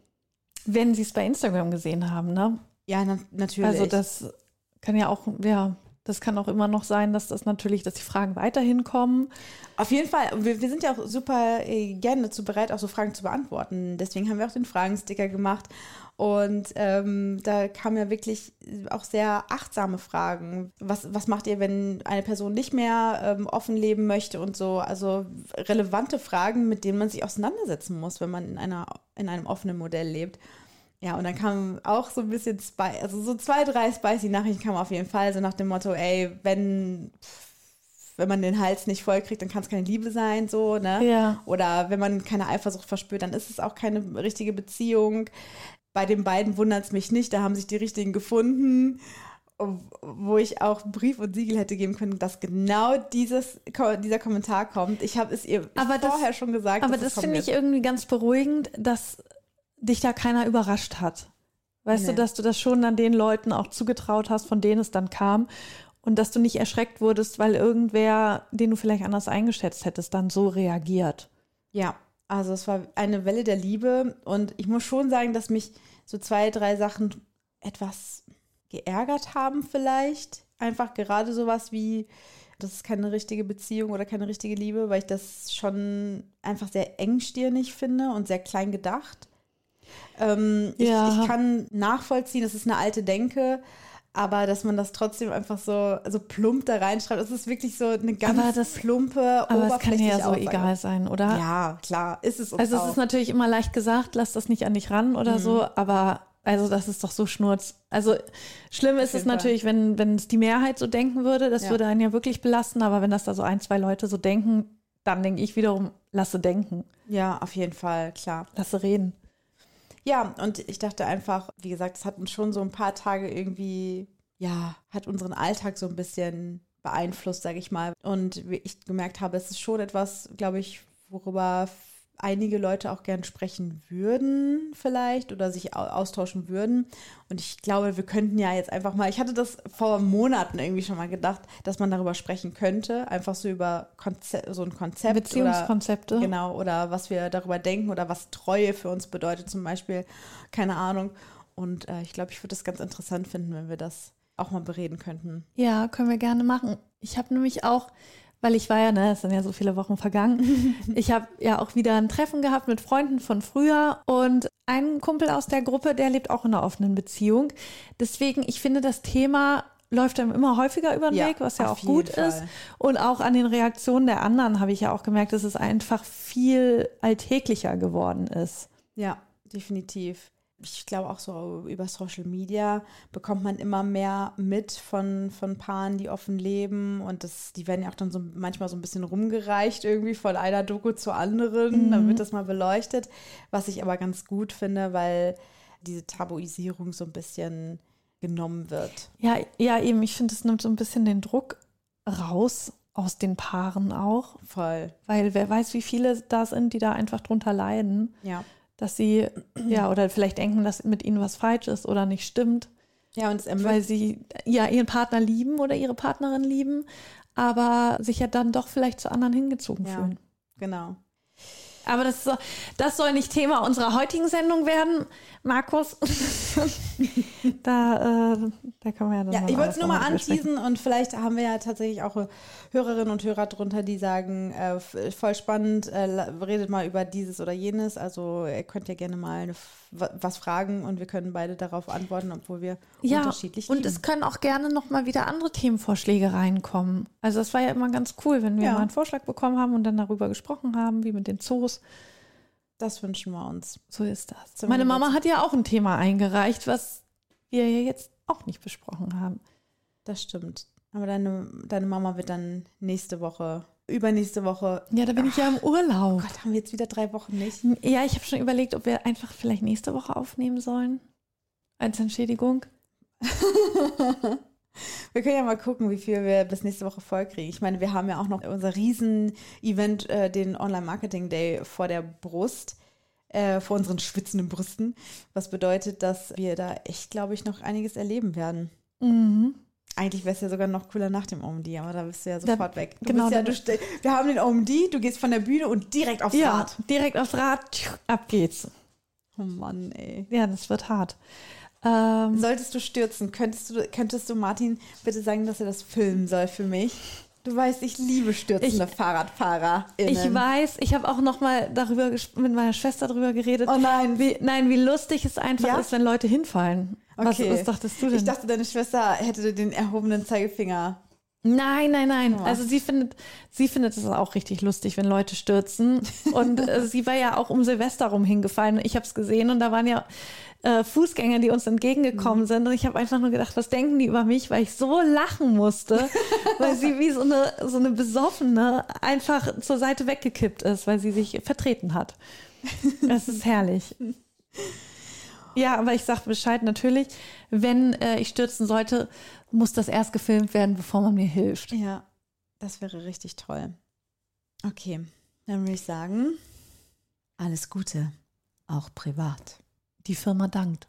Wenn sie es bei Instagram gesehen haben, ne? ja, na, natürlich. Also das kann ja auch, ja, das kann auch immer noch sein, dass das natürlich, dass die Fragen weiterhin kommen. Auf jeden Fall, wir, wir sind ja auch super äh, gerne dazu bereit, auch so Fragen zu beantworten. Deswegen haben wir auch den Fragensticker gemacht. Und ähm, da kamen ja wirklich auch sehr achtsame Fragen. Was, was macht ihr, wenn eine Person nicht mehr ähm, offen leben möchte und so? Also relevante Fragen, mit denen man sich auseinandersetzen muss, wenn man in, einer, in einem offenen Modell lebt. Ja, und dann kam auch so ein bisschen, Spi also so zwei, drei spicy Nachrichten kamen auf jeden Fall, so nach dem Motto, ey, wenn, wenn man den Hals nicht voll kriegt, dann kann es keine Liebe sein, so, ne? Ja. Oder wenn man keine Eifersucht verspürt, dann ist es auch keine richtige Beziehung. Bei den beiden wundert es mich nicht, da haben sich die richtigen gefunden, wo ich auch Brief und Siegel hätte geben können, dass genau dieses, dieser Kommentar kommt. Ich habe es ihr Aber das- vorher schon gesagt. Aber das finde ich irgendwie ganz beruhigend, dass dich da keiner überrascht hat. Weißt Nee. du, dass du das schon an den Leuten auch zugetraut hast, von denen es dann kam. Und dass du nicht erschreckt wurdest, weil irgendwer, den du vielleicht anders eingeschätzt hättest, dann so reagiert. Ja, also es war eine Welle der Liebe und ich muss schon sagen, dass mich so zwei, drei Sachen etwas geärgert haben vielleicht. Einfach gerade sowas wie, das ist keine richtige Beziehung oder keine richtige Liebe, weil ich das schon einfach sehr engstirnig finde und sehr klein gedacht. Ähm, Ja. ich, ich kann nachvollziehen, das ist eine alte Denke, aber dass man das trotzdem einfach so, so plump da reinschreibt, das ist wirklich so eine ganz Aber das- plumpe, Aber es kann ja so Aussage. egal sein, oder? Ja, klar, ist es Also es auch. ist natürlich immer leicht gesagt, lass das nicht an dich ran oder so, aber also das ist doch so schnurz. Also schlimm ist es natürlich, wenn, wenn es die Mehrheit so denken würde, das Ja. würde einen ja wirklich belasten, aber wenn das da so ein, zwei Leute so denken, dann denke ich wiederum, lasse denken, Ja, auf jeden Fall, klar. lasse reden. Ja, und ich dachte einfach, wie gesagt, es hat uns schon so ein paar Tage irgendwie, ja, hat unseren Alltag so ein bisschen beeinflusst, sage ich mal. Und wie ich gemerkt habe, es ist schon etwas, glaube ich, worüber einige Leute auch gern sprechen würden vielleicht oder sich au- austauschen würden. Und ich glaube, wir könnten ja jetzt einfach mal, ich hatte das vor Monaten irgendwie schon mal gedacht, dass man darüber sprechen könnte, einfach so über Konze so ein Konzept oder Beziehungskonzepte. Genau, oder was wir darüber denken oder was Treue für uns bedeutet zum Beispiel. Keine Ahnung. Und äh, ich glaube, ich würde es ganz interessant finden, wenn wir das auch mal bereden könnten. Ja, können wir gerne machen. Ich habe nämlich auch, weil ich war ja, ne, es sind ja so viele Wochen vergangen, <laughs> ich habe ja auch wieder ein Treffen gehabt mit Freunden von früher und ein Kumpel aus der Gruppe, der lebt auch in einer offenen Beziehung. Deswegen, ich finde, das Thema läuft einem immer häufiger über den Ja, Weg, was ja auch gut jeden ist. Fall. Und auch an den Reaktionen der anderen habe ich ja auch gemerkt, dass es einfach viel alltäglicher geworden ist. Ja, definitiv. Ich glaube auch so über Social Media bekommt man immer mehr mit von, von Paaren, die offen leben. Und das, die werden ja auch dann so manchmal so ein bisschen rumgereicht, irgendwie von einer Doku zur anderen. Dann wird das mal beleuchtet. Was ich aber ganz gut finde, weil diese Tabuisierung so ein bisschen genommen wird. Ja, ja, eben, ich finde, es nimmt so ein bisschen den Druck raus aus den Paaren auch. Voll. Weil wer weiß, wie viele da sind, die da einfach drunter leiden, Ja. Dass sie, ja, oder vielleicht denken, dass mit ihnen was falsch ist oder nicht stimmt, Ja, und es weil sie ja ihren Partner lieben oder ihre Partnerin lieben, aber sich ja dann doch vielleicht zu anderen hingezogen Ja. fühlen. Genau. Aber das, das soll nicht Thema unserer heutigen Sendung werden, Markus. <laughs> da, äh, da können wir ja dann Ja, ich wollte es nur mal anteasen und vielleicht haben wir ja tatsächlich auch äh, Hörerinnen und Hörer drunter, die sagen, äh, voll spannend, äh, redet mal über dieses oder jenes. Also ihr könnt ja gerne mal eine, was fragen und wir können beide darauf antworten, obwohl wir Ja, unterschiedlich und lieben. es können auch gerne noch mal wieder andere Themenvorschläge reinkommen. Also das war ja immer ganz cool, wenn wir Ja. mal einen Vorschlag bekommen haben und dann darüber gesprochen haben, wie mit den Zoos. Das wünschen wir uns. So ist das. Zum Meine Mama hat ja auch ein Thema eingereicht, was wir ja jetzt auch nicht besprochen haben. Das stimmt. Aber deine, deine Mama wird dann nächste Woche übernächste Woche. Ja, da bin ich ja im Urlaub. Gott, haben wir jetzt wieder drei Wochen nicht? Ja, ich habe schon überlegt, ob wir einfach vielleicht nächste Woche aufnehmen sollen. Als Entschädigung. <laughs> Wir können ja mal gucken, wie viel wir bis nächste Woche voll kriegen. Ich meine, wir haben ja auch noch unser Riesen-Event, äh, den Online-Marketing-Day vor der Brust, äh, vor unseren schwitzenden Brüsten. Was bedeutet, dass wir da echt, glaube ich, noch einiges erleben werden. Mhm. Eigentlich wäre es ja sogar noch cooler nach dem OMD, aber da bist du ja sofort Da- weg. Du genau, ja, du wir haben den OMD, du gehst von der Bühne und direkt aufs Ja, Rad. direkt aufs Rad, ab geht's. Oh Mann, ey. Ja, das wird hart. Ähm, Solltest du stürzen, könntest du, könntest du Martin bitte sagen, dass er das filmen soll für mich? Du weißt, ich liebe stürzende Ich- Fahrradfahrer. ich weiß, ich habe auch noch mal darüber mit meiner Schwester darüber geredet. Oh nein, Wie, nein, wie lustig es einfach Ja? ist, wenn Leute hinfallen. Okay. Was, was dachtest du denn? Ich dachte, deine Schwester hätte den erhobenen Zeigefinger. Nein, nein, nein. Oh. Also sie findet, sie findet es auch richtig lustig, wenn Leute stürzen. <laughs> Und äh, sie war ja auch um Silvester rum hingefallen. Ich habe es gesehen und da waren ja äh, Fußgänger, die uns entgegengekommen sind. Und ich habe einfach nur gedacht, was denken die über mich, weil ich so lachen musste, <laughs> weil sie wie so eine, so eine Besoffene einfach zur Seite weggekippt ist, weil sie sich vertreten hat. Es ist herrlich. <laughs> Ja, aber ich sage Bescheid natürlich, wenn äh, ich stürzen sollte, muss das erst gefilmt werden, bevor man mir hilft. Ja, das wäre richtig toll. Okay, dann würde ich sagen, alles Gute, auch privat. Die Firma dankt.